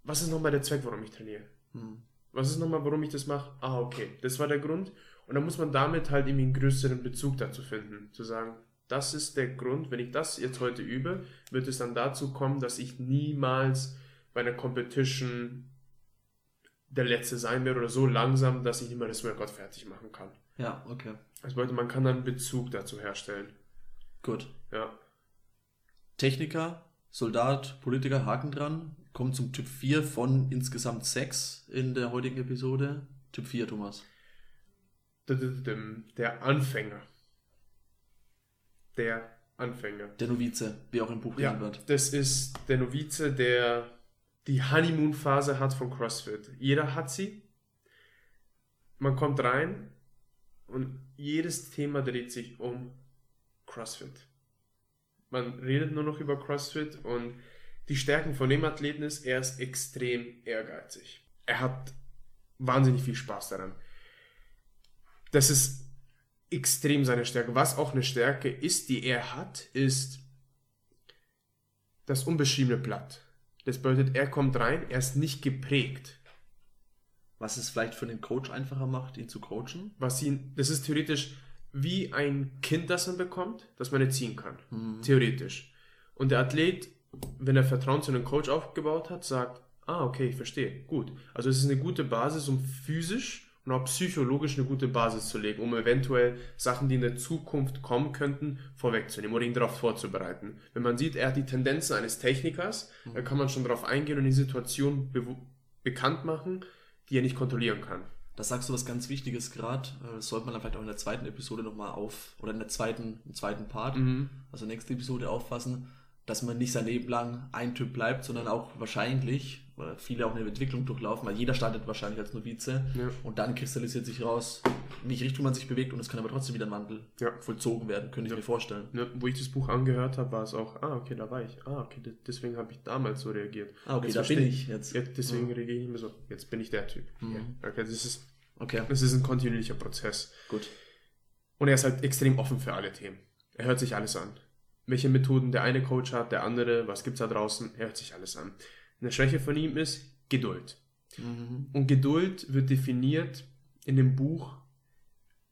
was ist nochmal der Zweck, warum ich trainiere? Hm. Was ist nochmal, warum ich das mache? Ah, okay, das war der Grund. Und dann muss man damit halt irgendwie einen größeren Bezug dazu finden. Zu sagen, das ist der Grund, wenn ich das jetzt heute übe, wird es dann dazu kommen, dass ich niemals bei einer Competition der Letzte sein werde oder so langsam, dass ich nicht mehr das Workout fertig machen kann. Ja, okay. Also bedeutet, man kann dann einen Bezug dazu herstellen. Gut. Ja. Techniker, Soldat, Politiker, Haken dran. Kommt zum Typ 4 von insgesamt 6 in der heutigen Episode. Typ 4, Thomas. Der Anfänger. Der Anfänger. Der Novize, wie auch im Buch Ja, genannt wird. das ist der Novize, der die Honeymoon-Phase hat von CrossFit. Jeder hat sie. Man kommt rein und jedes Thema dreht sich um CrossFit. Man redet nur noch über CrossFit und die Stärken von dem Athleten ist, er ist extrem ehrgeizig. Er hat wahnsinnig viel Spaß daran. Das ist extrem seine Stärke. Was auch eine Stärke ist, die er hat, ist das unbeschriebene Blatt. Das bedeutet, er kommt rein, er ist nicht geprägt. Was es vielleicht für den Coach einfacher macht, ihn zu coachen? Was ihn, das ist theoretisch wie ein Kind, das man bekommt, das man erziehen kann. Mhm. Theoretisch. Und der Athlet, wenn er Vertrauen zu einem Coach aufgebaut hat, sagt, ah, okay, ich verstehe, gut. Also es ist eine gute Basis, um physisch und auch psychologisch eine gute Basis zu legen, um eventuell Sachen, die in der Zukunft kommen könnten, vorwegzunehmen oder ihn darauf vorzubereiten. Wenn man sieht, er hat die Tendenzen eines Technikers, mhm. dann kann man schon darauf eingehen und die Situation be bekannt machen, die er nicht kontrollieren kann. Das sagst du was ganz Wichtiges gerade. Äh, das sollte man dann vielleicht auch in der zweiten Episode nochmal auf, oder in der zweiten, im zweiten Part, mhm. also nächste Episode auffassen, dass man nicht sein Leben lang ein Typ bleibt, sondern auch wahrscheinlich, viele auch eine Entwicklung durchlaufen, weil jeder startet wahrscheinlich als Novize ja. und dann kristallisiert sich raus, in welche Richtung man sich bewegt und es kann aber trotzdem wieder ein Wandel ja. vollzogen werden, könnte ich mir vorstellen. wo ich das Buch angehört habe, war es auch, ah, okay, da war ich, ah, okay, deswegen habe ich damals so reagiert. Ah, okay, jetzt da bin ich jetzt. jetzt deswegen reagiere ich mehr so, jetzt bin ich der Typ. Mhm. Okay, das ist, okay. das ist ein kontinuierlicher Prozess. Gut. Und er ist halt extrem offen für alle Themen. Er hört sich alles an welche Methoden der eine Coach hat, der andere, was gibt es da draußen, hört sich alles an. Eine Schwäche von ihm ist Geduld. Mhm. Und Geduld wird definiert in dem Buch,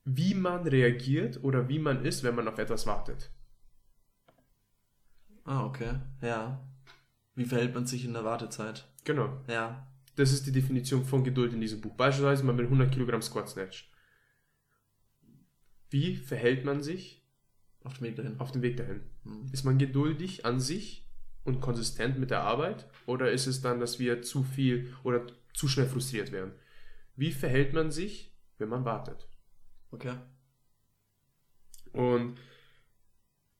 wie man reagiert oder wie man ist, wenn man auf etwas wartet. Ah, okay. Ja. Wie verhält man sich in der Wartezeit? Genau. Ja. Das ist die Definition von Geduld in diesem Buch. Beispielsweise man will 100 Kilogramm Squat Snatch. Wie verhält man sich auf dem Weg dahin. Auf dem Weg dahin. Mhm. Ist man geduldig an sich und konsistent mit der Arbeit? Oder ist es dann, dass wir zu viel oder zu schnell frustriert werden? Wie verhält man sich, wenn man wartet? Okay. Und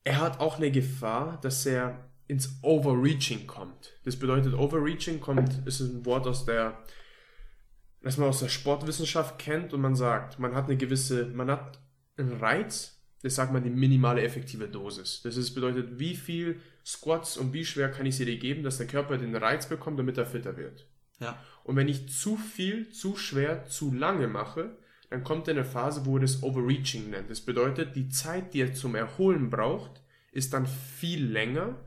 er hat auch eine Gefahr, dass er ins Overreaching kommt. Das bedeutet, Overreaching kommt, ist ein Wort aus der, das man aus der Sportwissenschaft kennt und man sagt, man hat eine gewisse, man hat einen Reiz, das sagt man die minimale effektive Dosis. Das ist, bedeutet, wie viel Squats und wie schwer kann ich sie dir geben, dass der Körper den Reiz bekommt, damit er fitter wird. Ja. Und wenn ich zu viel, zu schwer, zu lange mache, dann kommt eine Phase, wo er das Overreaching nennt. Das bedeutet, die Zeit, die er zum Erholen braucht, ist dann viel länger,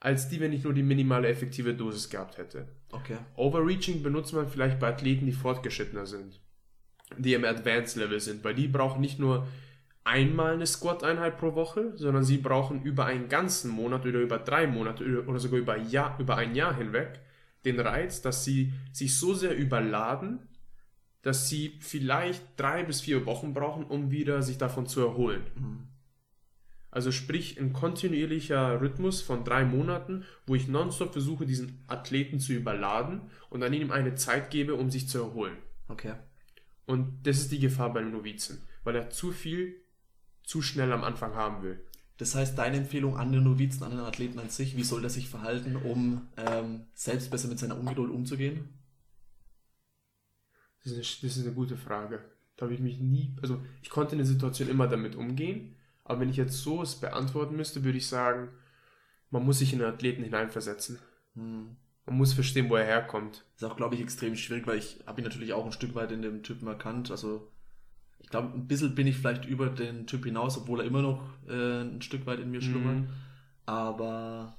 als die, wenn ich nur die minimale effektive Dosis gehabt hätte. Okay. Overreaching benutzt man vielleicht bei Athleten, die fortgeschrittener sind, die im Advanced Level sind, weil die brauchen nicht nur einmal eine Squat-Einheit pro Woche, sondern sie brauchen über einen ganzen Monat oder über drei Monate oder sogar über, Jahr, über ein Jahr hinweg den Reiz, dass sie sich so sehr überladen, dass sie vielleicht drei bis vier Wochen brauchen, um wieder sich davon zu erholen. Mhm. Also sprich ein kontinuierlicher Rhythmus von drei Monaten, wo ich nonstop versuche, diesen Athleten zu überladen und dann ihm eine Zeit gebe, um sich zu erholen. Okay. Und das ist die Gefahr bei einem Novizen, weil er zu viel zu schnell am Anfang haben will. Das heißt, deine Empfehlung an den Novizen, an den Athleten an sich, wie soll der sich verhalten, um ähm, selbst besser mit seiner Ungeduld umzugehen? Das ist, eine, das ist eine gute Frage. Da habe ich mich nie, also ich konnte in der Situation immer damit umgehen, aber wenn ich jetzt so es beantworten müsste, würde ich sagen, man muss sich in den Athleten hineinversetzen. Hm. Man muss verstehen, wo er herkommt. Das ist auch, glaube ich, extrem schwierig, weil ich habe ihn natürlich auch ein Stück weit in dem Typen erkannt. Also ich glaube, ein bisschen bin ich vielleicht über den Typ hinaus, obwohl er immer noch äh, ein Stück weit in mir schlummert. Mhm. Aber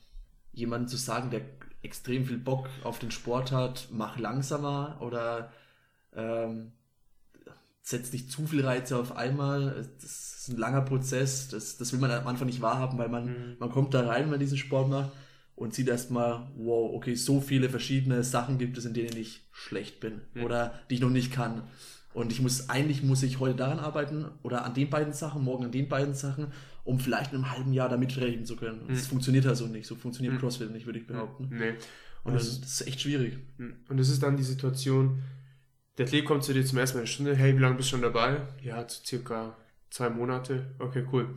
jemanden zu sagen, der extrem viel Bock auf den Sport hat, mach langsamer oder ähm, setz nicht zu viel Reize auf einmal. Das ist ein langer Prozess. Das, das will man am Anfang nicht wahrhaben, weil man, mhm. man kommt da rein, wenn man diesen Sport macht und sieht erstmal, wow, okay, so viele verschiedene Sachen gibt es, in denen ich schlecht bin mhm. oder die ich noch nicht kann. Und ich muss, eigentlich muss ich heute daran arbeiten oder an den beiden Sachen, morgen an den beiden Sachen, um vielleicht in einem halben Jahr damit rechnen zu können. Das mhm. funktioniert halt so nicht. So funktioniert mhm. CrossFit nicht, würde ich behaupten. Nee. Und, das, das, ist echt schwierig. Hm. Und das ist dann die Situation, der Athlet kommt zu dir zum ersten Mal eine Stunde, hey, wie lange bist du schon dabei? Ja, so circa zwei Monate. Okay, cool.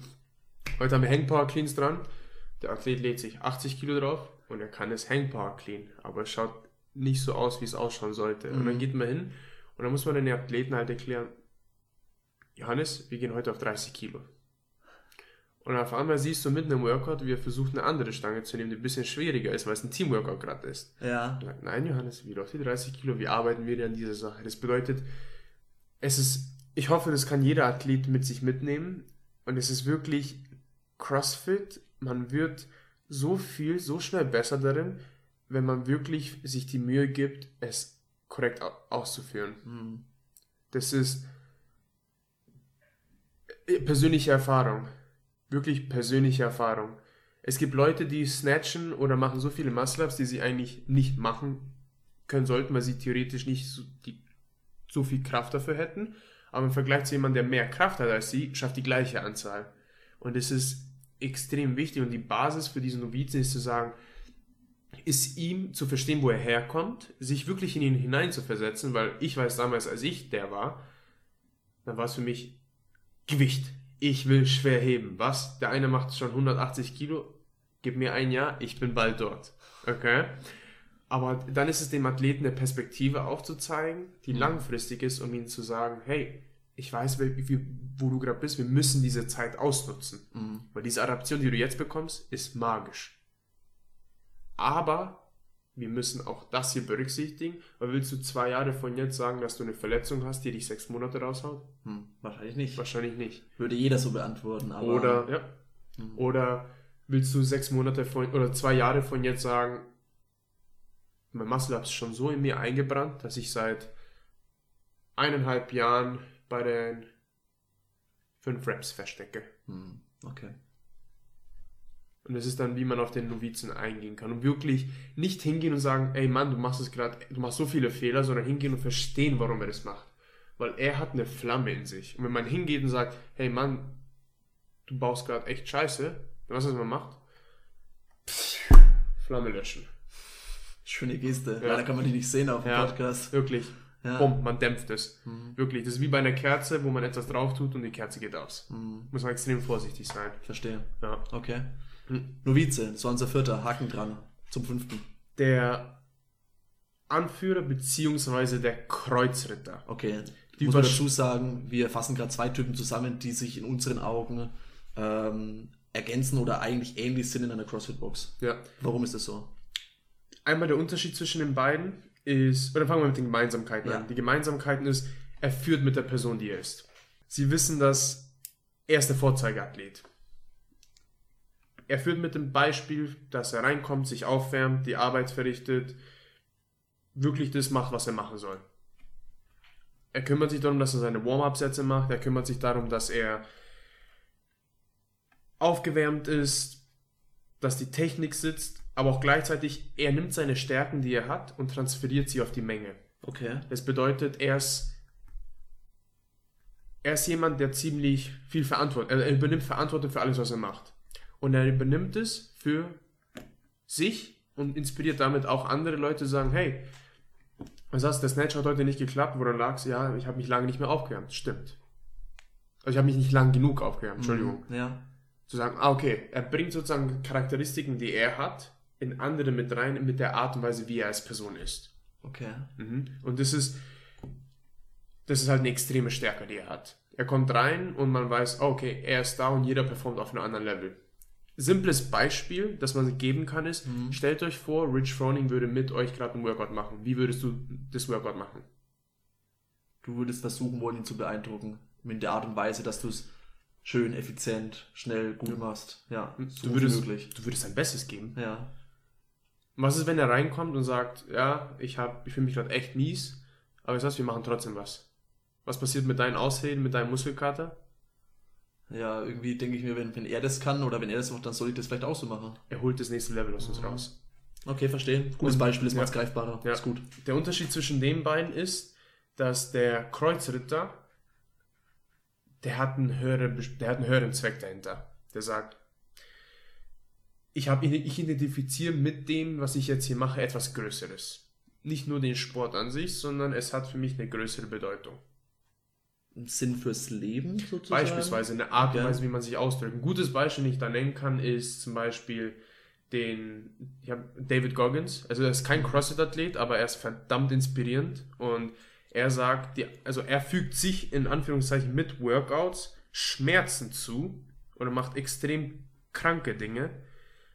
Heute haben wir Hangpower Cleans dran. Der Athlet lädt sich 80 Kilo drauf und er kann es Hangpower Clean, aber es schaut nicht so aus, wie es ausschauen sollte. Mhm. Und dann hm. geht man hin und dann muss man den Athleten halt erklären, Johannes, wir gehen heute auf 30 Kilo. Und auf einmal siehst du mitten im Workout, wie er versucht, eine andere Stange zu nehmen, die ein bisschen schwieriger ist, weil es ein Teamworkout gerade ist. Ja. Sagt, nein, Johannes, wie doch die 30 Kilo, wie arbeiten wir denn an dieser Sache? Das bedeutet, es ist, ich hoffe, das kann jeder Athlet mit sich mitnehmen. Und es ist wirklich CrossFit. Man wird so viel, so schnell besser darin, wenn man wirklich sich die Mühe gibt, es korrekt au- auszuführen. Hm. Das ist äh, persönliche Erfahrung. Wirklich persönliche Erfahrung. Es gibt Leute, die snatchen oder machen so viele Muscle-Ups, die sie eigentlich nicht machen können sollten, weil sie theoretisch nicht so, die, so viel Kraft dafür hätten. Aber im Vergleich zu jemandem, der mehr Kraft hat als sie, schafft die gleiche Anzahl. Und es ist extrem wichtig und die Basis für diesen Novizen ist zu sagen, ist ihm zu verstehen, wo er herkommt, sich wirklich in ihn hineinzuversetzen, weil ich weiß damals, als ich der war, dann war es für mich Gewicht. Ich will schwer heben. Was? Der eine macht schon 180 Kilo, gib mir ein Jahr, ich bin bald dort. Okay? Aber dann ist es dem Athleten eine Perspektive aufzuzeigen, die langfristig ist, um ihm zu sagen, hey, ich weiß, wo du gerade bist, wir müssen diese Zeit ausnutzen. Mhm. Weil diese Adaption, die du jetzt bekommst, ist magisch. Aber wir müssen auch das hier berücksichtigen, weil willst du zwei Jahre von jetzt sagen, dass du eine Verletzung hast, die dich sechs Monate raushaut? Hm. Wahrscheinlich nicht. Wahrscheinlich nicht. Würde jeder so beantworten, aber. Oder, ja. Oder willst du sechs Monate von, oder zwei Jahre von jetzt sagen, mein Muscle Up ist schon so in mir eingebrannt, dass ich seit eineinhalb Jahren bei den fünf Reps verstecke. Hm. Okay. Und das ist dann, wie man auf den Novizen eingehen kann. Und wirklich nicht hingehen und sagen, ey Mann, du machst es gerade, du machst so viele Fehler, sondern hingehen und verstehen, warum er das macht. Weil er hat eine Flamme in sich. Und wenn man hingeht und sagt, hey Mann, du baust gerade echt Scheiße, dann was, was man macht? Flamme löschen. Schöne Geste. Ja. Leider kann man die nicht sehen auf dem Ja. Podcast. Wirklich. Ja. Bumm, man dämpft es. Mhm. Wirklich. Das ist wie bei einer Kerze, wo man etwas drauf tut und die Kerze geht aus. Hm. Muss man extrem vorsichtig sein. Verstehe. Ja. Okay. Hm. Novize, das war unser vierter. Haken dran. Zum fünften. Der Anführer beziehungsweise der Kreuzritter. Okay. Die Muss man dazu sagen, wir fassen gerade zwei Typen zusammen, die sich in unseren Augen ähm, ergänzen oder eigentlich ähnlich sind in einer CrossFit-Box. Ja. Warum ist das so? Einmal der Unterschied zwischen den beiden ist, oder fangen wir mit den Gemeinsamkeiten Ja. an. Die Gemeinsamkeiten ist, er führt mit der Person, die er ist. Sie wissen, dass er ist der Vorzeigeathlet. Er führt mit dem Beispiel, dass er reinkommt, sich aufwärmt, die Arbeit verrichtet, wirklich das macht, was er machen soll. Er kümmert sich darum, dass er seine Warm-up-Sätze macht. Er kümmert sich darum, dass er aufgewärmt ist, dass die Technik sitzt, aber auch gleichzeitig, er nimmt seine Stärken, die er hat, und transferiert sie auf die Menge. Okay. Das bedeutet, er ist, er ist jemand, der ziemlich viel Verantwortung, er übernimmt Verantwortung für alles, was er macht. Und er übernimmt es für sich und inspiriert damit auch andere Leute, die sagen, hey, was hast du, der Snatch hat heute nicht geklappt, woran lag's? Ja, ich habe mich lange nicht mehr aufgewärmt. Stimmt. Also ich habe mich nicht lang genug aufgewärmt, Entschuldigung Mhm. Ja. zu sagen, ah, okay, er bringt sozusagen Charakteristiken, die er hat, in andere mit rein, mit der Art und Weise, wie er als Person ist. Okay. Mhm. Und das ist, das ist halt eine extreme Stärke, die er hat. Er kommt rein und man weiß, oh, okay, er ist da und jeder performt auf einem anderen Level. Simples Beispiel, das man geben kann, ist, stellt euch vor, Rich Froning würde mit euch gerade ein Workout machen. Wie würdest du das Workout machen? Du würdest versuchen wollen, ihn zu beeindrucken. Mit der Art und Weise, dass du es schön, effizient, schnell, gut machst. Ja. So Du würdest, möglich. du würdest dein Bestes geben. Ja. Was ist, wenn er reinkommt und sagt, ja, ich, hab- ich fühle mich gerade echt mies, aber du was, wir machen trotzdem was. Was passiert mit deinen Ausreden, mit deinem Muskelkater? Ja, irgendwie denke ich mir, wenn, wenn er das kann oder wenn er das macht, dann soll ich das vielleicht auch so machen. Er holt das nächste Level aus uns raus. Okay, verstehe. Gutes Beispiel, das ja. macht's greifbarer. Ja. Ist gut. Der Unterschied zwischen den beiden ist, dass der Kreuzritter, der hat einen höheren, der hat einen höheren Zweck dahinter. Der sagt, ich, hab, ich identifiziere mit dem, was ich jetzt hier mache, etwas Größeres. Nicht nur den Sport an sich, sondern es hat für mich eine größere Bedeutung. Sinn fürs Leben sozusagen. Beispielsweise eine Art und Okay. Weise, wie man sich ausdrückt. Ein gutes Beispiel, den ich da nennen kann, ist zum Beispiel den ich hab David Goggins. Also er ist kein CrossFit-Athlet, aber er ist verdammt inspirierend und er sagt, die, also er fügt sich in Anführungszeichen mit Workouts Schmerzen zu, oder macht extrem kranke Dinge,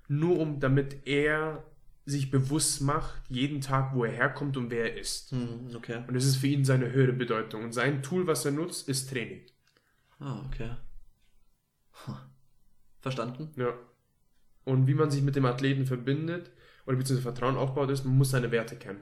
nur um damit er sich bewusst macht, jeden Tag, wo er herkommt und wer er ist. Hm, okay. Und das ist für ihn seine höhere Bedeutung. Und sein Tool, was er nutzt, ist Training. Ah, okay. Huh. Verstanden? Ja. Und wie man sich mit dem Athleten verbindet oder beziehungsweise Vertrauen aufbaut, ist, man muss seine Werte kennen.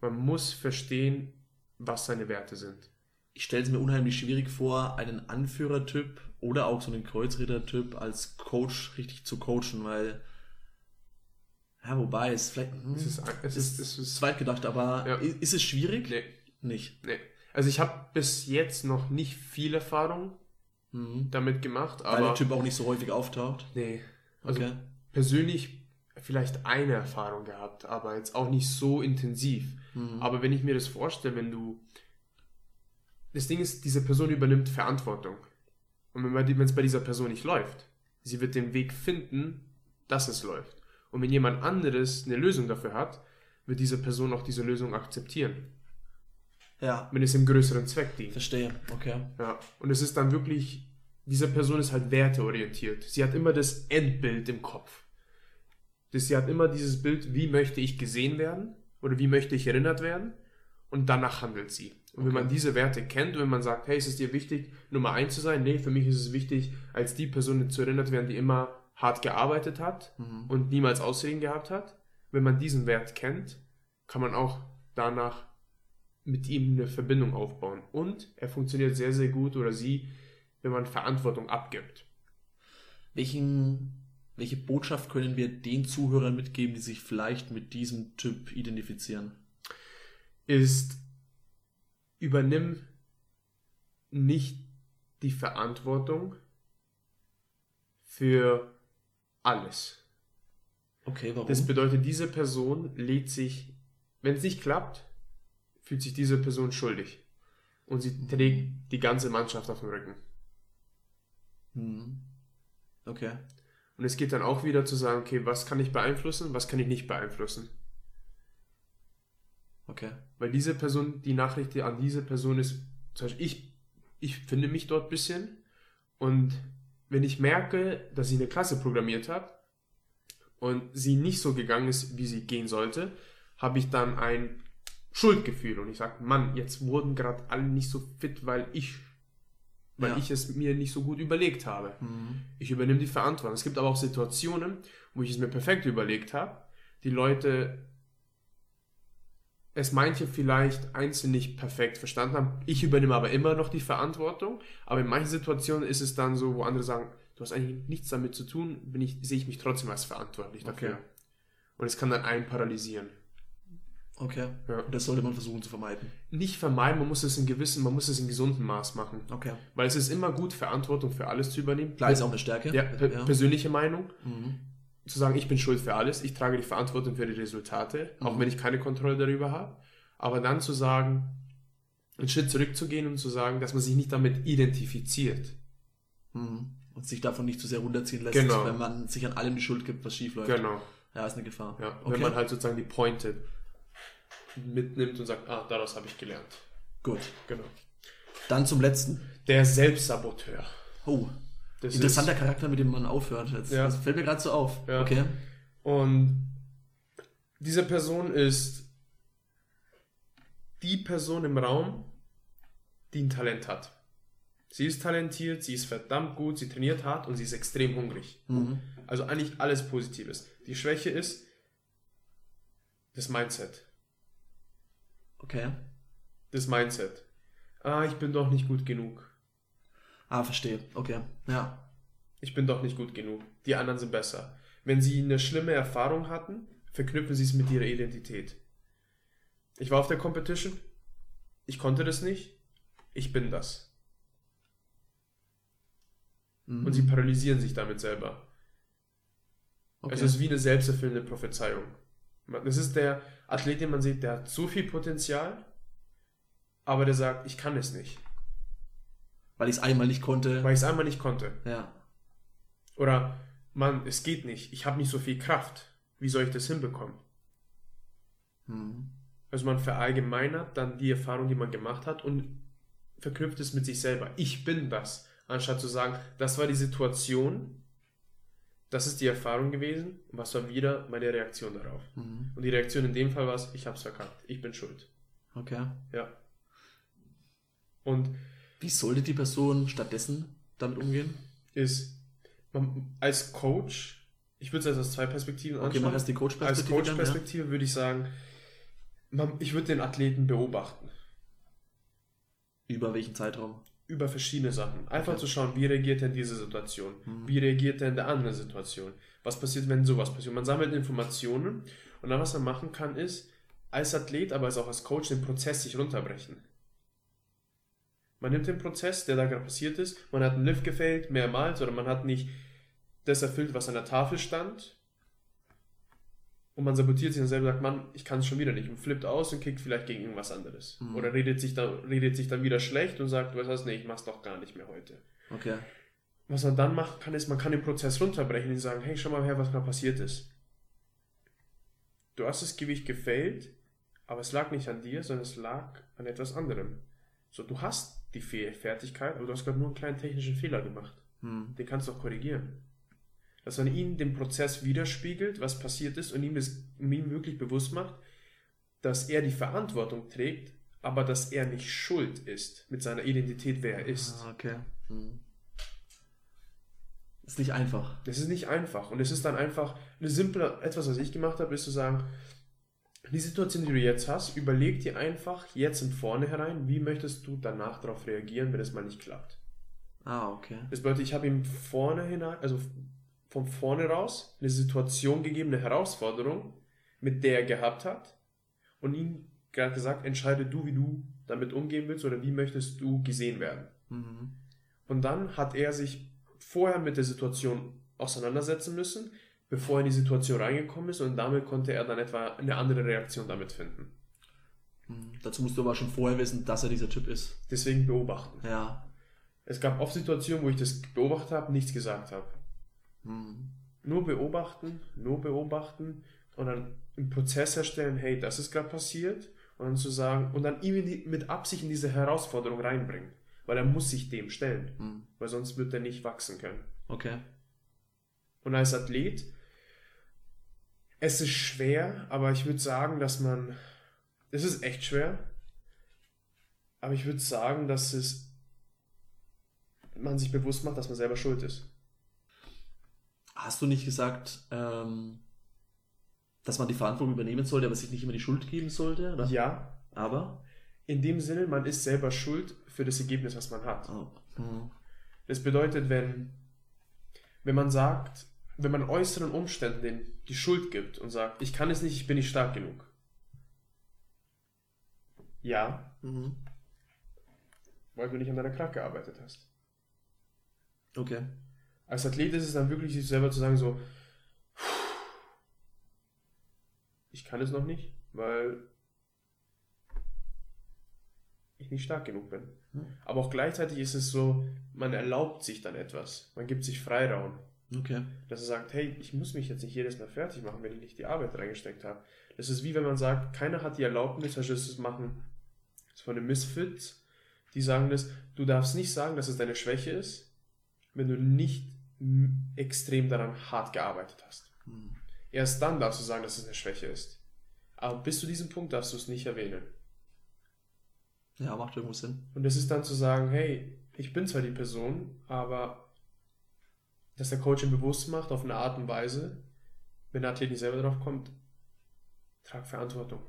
Man muss verstehen, was seine Werte sind. Ich stelle es mir unheimlich schwierig vor, einen Anführertyp oder auch so einen Kreuzritter-Typ als Coach richtig zu coachen, weil ja, wobei es vielleicht hm, Es ist, es ist, es ist zweit gedacht, aber Ja. ist es schwierig? nee, Nicht. nee. Also ich habe bis jetzt noch nicht viel Erfahrung Mhm. damit gemacht, Weil der Typ auch nicht so häufig auftaucht. nee. Also Okay. persönlich vielleicht eine Erfahrung gehabt, aber jetzt auch nicht so intensiv. Mhm. Aber wenn ich mir das vorstelle, wenn du. Das Ding ist, diese Person übernimmt Verantwortung. Und wenn es bei dieser Person nicht läuft, sie wird den Weg finden, dass es läuft. Und wenn jemand anderes eine Lösung dafür hat, wird diese Person auch diese Lösung akzeptieren. Ja, Wenn es im größeren Zweck dient. verstehe. Okay. Ja. Und es ist dann wirklich, diese Person ist halt werteorientiert. Sie hat immer das Endbild im Kopf. Das, sie hat immer dieses Bild, wie möchte ich gesehen werden oder wie möchte ich erinnert werden und danach handelt sie. Und wenn Okay. man diese Werte kennt und wenn man sagt, hey, ist es dir wichtig, Nummer eins zu sein? Nee, für mich ist es wichtig, als die Person zu erinnert werden, die immer hart gearbeitet hat Mhm. und niemals Ausreden gehabt hat. Wenn man diesen Wert kennt, kann man auch danach mit ihm eine Verbindung aufbauen. Und er funktioniert sehr, sehr gut oder sie, wenn man Verantwortung abgibt. Welchen, welche Botschaft können wir den Zuhörern mitgeben, die sich vielleicht mit diesem Typ identifizieren? Ist, übernimm nicht die Verantwortung für alles. Okay, warum? Das bedeutet, diese Person lädt sich, wenn es nicht klappt, fühlt sich diese Person schuldig. Und sie trägt die ganze Mannschaft auf dem Rücken. Mhm. Okay. Und es geht dann auch wieder zu sagen, okay, was kann ich beeinflussen, was kann ich nicht beeinflussen. Okay. Weil diese Person, die Nachricht die an diese Person ist, zum Beispiel ich, ich finde mich dort ein bisschen und wenn ich merke, dass sie eine Klasse programmiert hat und sie nicht so gegangen ist, wie sie gehen sollte, habe ich dann ein Schuldgefühl und ich sage, Mann, jetzt wurden gerade alle nicht so fit, weil ich, weil Ja. ich es mir nicht so gut überlegt habe. Mhm. Ich übernehme die Verantwortung. Es gibt aber auch Situationen, wo ich es mir perfekt überlegt habe, die Leute es manche vielleicht einzeln nicht perfekt verstanden haben. Ich übernehme aber immer noch die Verantwortung. Aber in manchen Situationen ist es dann so, wo andere sagen, du hast eigentlich nichts damit zu tun, bin ich, sehe ich mich trotzdem als verantwortlich dafür. Okay. Und es kann dann einen paralysieren. Okay. Ja. Und das sollte man versuchen zu vermeiden. Nicht vermeiden, man muss es in gewissen, man muss es in gesundem Maß machen. Okay. Weil es ist immer gut, Verantwortung für alles zu übernehmen. Klar ist auch eine Stärke. Ja, per persönliche Meinung. Mhm. Zu sagen, ich bin schuld für alles, ich trage die Verantwortung für die Resultate, auch Mhm. wenn ich keine Kontrolle darüber habe. Aber dann zu sagen, einen Schritt zurückzugehen und zu sagen, dass man sich nicht damit identifiziert. Mhm. Und sich davon nicht zu sehr runterziehen lässt, Genau. wenn man sich an allem die Schuld gibt, was schief läuft. Genau. Ja, ist eine Gefahr. Ja. Okay. Wenn man halt sozusagen die Pointe mitnimmt und sagt, ah, daraus habe ich gelernt. Gut. Genau. Dann zum letzten. Der Selbstsaboteur. Oh, Das interessanter Ist, Charakter, mit dem man aufhört. Jetzt, Ja. Das fällt mir gerade so auf. Ja. Okay. und diese Person ist die Person im Raum, die ein Talent hat. Sie ist talentiert, sie ist verdammt gut, sie trainiert hart und sie ist extrem hungrig. Mhm. Also eigentlich alles Positives. Die Schwäche ist das Mindset. Okay. Das Mindset. Ah, ich bin doch nicht gut genug. Ah, verstehe. Okay. Ja. Ich bin doch nicht gut genug. Die anderen sind besser. Wenn sie eine schlimme Erfahrung hatten, verknüpfen sie es mit ihrer Identität. Ich war auf der Competition. Ich konnte das nicht. Ich bin das. Mhm. Und sie paralysieren sich damit selber. okay. Es ist wie eine selbsterfüllende Prophezeiung. Das ist der Athlet, den man sieht, der hat so viel Potenzial, aber der sagt, ich kann es nicht, Weil ich es einmal nicht konnte. weil ich es einmal nicht konnte. Ja. Oder, Mann, es geht nicht, ich habe nicht so viel Kraft. Wie soll ich das hinbekommen? Mhm. Also man verallgemeinert dann die Erfahrung, die man gemacht hat und verknüpft es mit sich selber. Ich bin das. anstatt zu sagen, das war die Situation, das ist die Erfahrung gewesen und was war wieder meine Reaktion darauf. Mhm. Und die Reaktion in dem Fall war, ich hab's verkackt, ich bin schuld. Okay. Ja. Und Wie sollte die Person stattdessen damit umgehen? ist man, als Coach, ich würde es also aus zwei Perspektiven Okay, anschauen. mach erst die als Coach-Perspektive. dann, Coach-Perspektive würde ich sagen, man, ich würde den Athleten beobachten. ja? Über welchen Zeitraum? Über verschiedene Sachen. Einfach Okay. zu schauen, wie reagiert er in dieser Situation? Mhm. Wie reagiert er in der anderen Situation? Was passiert, wenn sowas passiert? Man sammelt Informationen und dann, was man machen kann, ist, als Athlet, aber als auch als Coach, den Prozess sich runterbrechen. Man nimmt den Prozess, der da gerade passiert ist, man hat einen Lift gefällt, mehrmals, oder man hat nicht das erfüllt, was an der Tafel stand. Und man sabotiert sich und selber sagt, Mann, ich kann es schon wieder nicht. Und flippt aus und kickt vielleicht gegen irgendwas anderes. Mhm. Oder redet sich, dann, redet sich dann wieder schlecht und sagt, du weißt was, nee, ich mach's doch gar nicht mehr heute. Okay. Was man dann machen kann, ist, man kann den Prozess runterbrechen und sagen, hey, schau mal her, was gerade passiert ist. Du hast das Gewicht gefällt, aber es lag nicht an dir, sondern es lag an etwas anderem. So, du hast die Fe- Fertigkeit, aber du hast gerade nur einen kleinen technischen Fehler gemacht. Hm. Den kannst du auch korrigieren. Dass man ihm den Prozess widerspiegelt, was passiert ist und ihm, das, ihm wirklich bewusst macht, dass er die Verantwortung trägt, aber dass er nicht schuld ist mit seiner Identität, wer er ist. Ah, okay. Hm. Ist nicht einfach. Das ist nicht einfach. Und es ist dann einfach eine simple, etwas, was ich gemacht habe, ist zu sagen, die Situation, die du jetzt hast, überleg dir einfach jetzt in vorne herein, wie möchtest du danach darauf reagieren, wenn es mal nicht klappt. Ah, okay. Das bedeutet, ich habe ihm vorne hinein, also von vorne raus, eine Situation gegeben, eine Herausforderung, mit der er gehabt hat und ihm gerade gesagt, entscheide du, wie du damit umgehen willst oder wie möchtest du gesehen werden. Mhm. Und dann hat er sich vorher mit der Situation auseinandersetzen müssen, bevor er in die Situation reingekommen ist und damit konnte er dann etwa eine andere Reaktion damit finden. Hm. Dazu musst du aber schon vorher wissen, dass er dieser Typ ist. Deswegen beobachten. Ja. Es gab oft Situationen, wo ich das beobachtet habe, nichts gesagt habe. Hm. Nur beobachten, nur beobachten und dann einen Prozess herstellen, hey, das ist gerade passiert und dann zu sagen und dann ihn mit Absicht in diese Herausforderung reinbringen, weil er muss sich dem stellen, Hm. weil sonst wird er nicht wachsen können. Okay. Und als Athlet, es ist schwer, aber ich würde sagen, dass man, es ist echt schwer, aber ich würde sagen, dass es man sich bewusst macht, dass man selber schuld ist. Hast du nicht gesagt, ähm, dass man die Verantwortung übernehmen sollte, aber sich nicht immer die Schuld geben sollte? Oder? Ja, Aber? in dem Sinne, man ist selber schuld für das Ergebnis, was man hat. Oh. Hm. Das bedeutet, wenn, wenn man sagt, wenn man äußeren Umständen den, die Schuld gibt und sagt, ich kann es nicht, ich bin nicht stark genug. Ja, Mhm. weil du nicht an deiner Kraft gearbeitet hast. Okay. Als Athlet ist es dann wirklich, sich selber zu sagen, so, ich kann es noch nicht, weil ich nicht stark genug bin. Hm. Aber auch gleichzeitig ist es so, man erlaubt sich dann etwas. Man gibt sich Freiraum. Okay. Dass er sagt, hey, ich muss mich jetzt nicht jedes Mal fertig machen, wenn ich nicht die Arbeit reingesteckt habe. Das ist wie wenn man sagt, keiner hat die Erlaubnis, also das machen das ist von den Misfits, die sagen das, du darfst nicht sagen, dass es deine Schwäche ist, wenn du nicht extrem daran hart gearbeitet hast. Hm. Erst dann darfst du sagen, dass es eine Schwäche ist. Aber bis zu diesem Punkt darfst du es nicht erwähnen. Ja, macht irgendwo Sinn. Und das ist dann zu sagen, hey, ich bin zwar die Person, aber dass der Coach ihn bewusst macht auf eine Art und Weise, wenn der Athlet nicht selber drauf kommt, trag Verantwortung.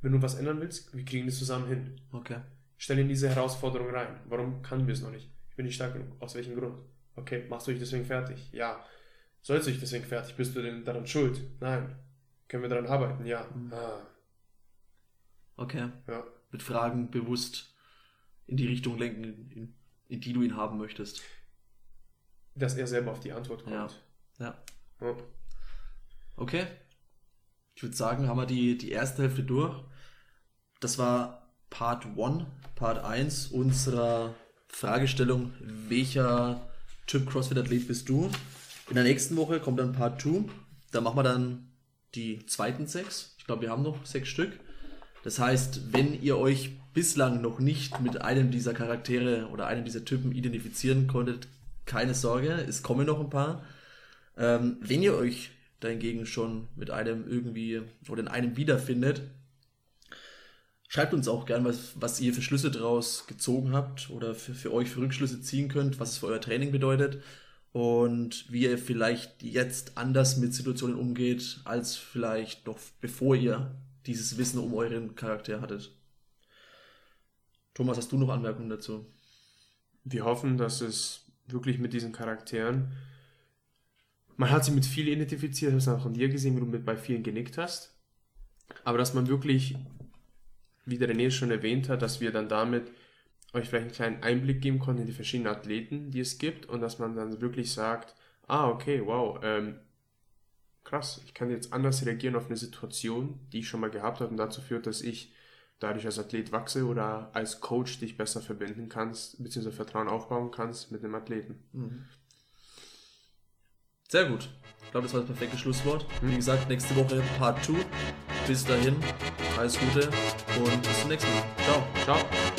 Wenn du was ändern willst, wir kriegen das zusammen hin. Okay. Stell in diese Herausforderung rein. Warum können wir es noch nicht? Ich bin nicht stark genug. Aus welchem Grund? Okay, machst du dich deswegen fertig? Ja. Sollst du dich deswegen fertig? Bist du denn daran schuld? Nein. Können wir daran arbeiten? Ja. Mhm. Ah, Okay. ja. Mit Fragen bewusst in die Richtung lenken, in, in die du ihn haben möchtest. Dass er selber auf die Antwort kommt. Ja. Ja. Ja. Okay. Ich würde sagen, haben wir die, die erste Hälfte durch. Das war Part 1, Part 1 unserer Fragestellung, welcher Typ CrossFit-Athlet bist du? In der nächsten Woche kommt dann Part 2. Da machen wir dann die zweiten sechs. Ich glaube, wir haben noch sechs Stück. Das heißt, wenn ihr euch bislang noch nicht mit einem dieser Charaktere oder einem dieser Typen identifizieren konntet, keine Sorge, es kommen noch ein paar. Ähm, wenn ihr euch dahingegen schon mit einem irgendwie oder in einem wiederfindet, schreibt uns auch gern, was, was ihr für Schlüsse daraus gezogen habt oder für, für euch für Rückschlüsse ziehen könnt, was es für euer Training bedeutet und wie ihr vielleicht jetzt anders mit Situationen umgeht, als vielleicht noch bevor ihr dieses Wissen um euren Charakter hattet. Thomas, hast du noch Anmerkungen dazu? Wir hoffen, dass es wirklich mit diesen Charakteren, man hat sie mit vielen identifiziert, das auch von dir gesehen, wie du mit bei vielen genickt hast, aber dass man wirklich, wie der René schon erwähnt hat, dass wir dann damit euch vielleicht einen kleinen Einblick geben konnten in die verschiedenen Athleten, die es gibt und dass man dann wirklich sagt, ah, okay, wow, ähm, krass, ich kann jetzt anders reagieren auf eine Situation, die ich schon mal gehabt habe und dazu führt, dass ich dadurch als Athlet wachse oder als Coach dich besser verbinden kannst, beziehungsweise Vertrauen aufbauen kannst mit dem Athleten. Mhm. Sehr gut. Ich glaube, das war das perfekte Schlusswort. Mhm. Wie gesagt, nächste Woche Part 2. Bis dahin, alles Gute und bis zum nächsten Mal. Ciao. Ciao.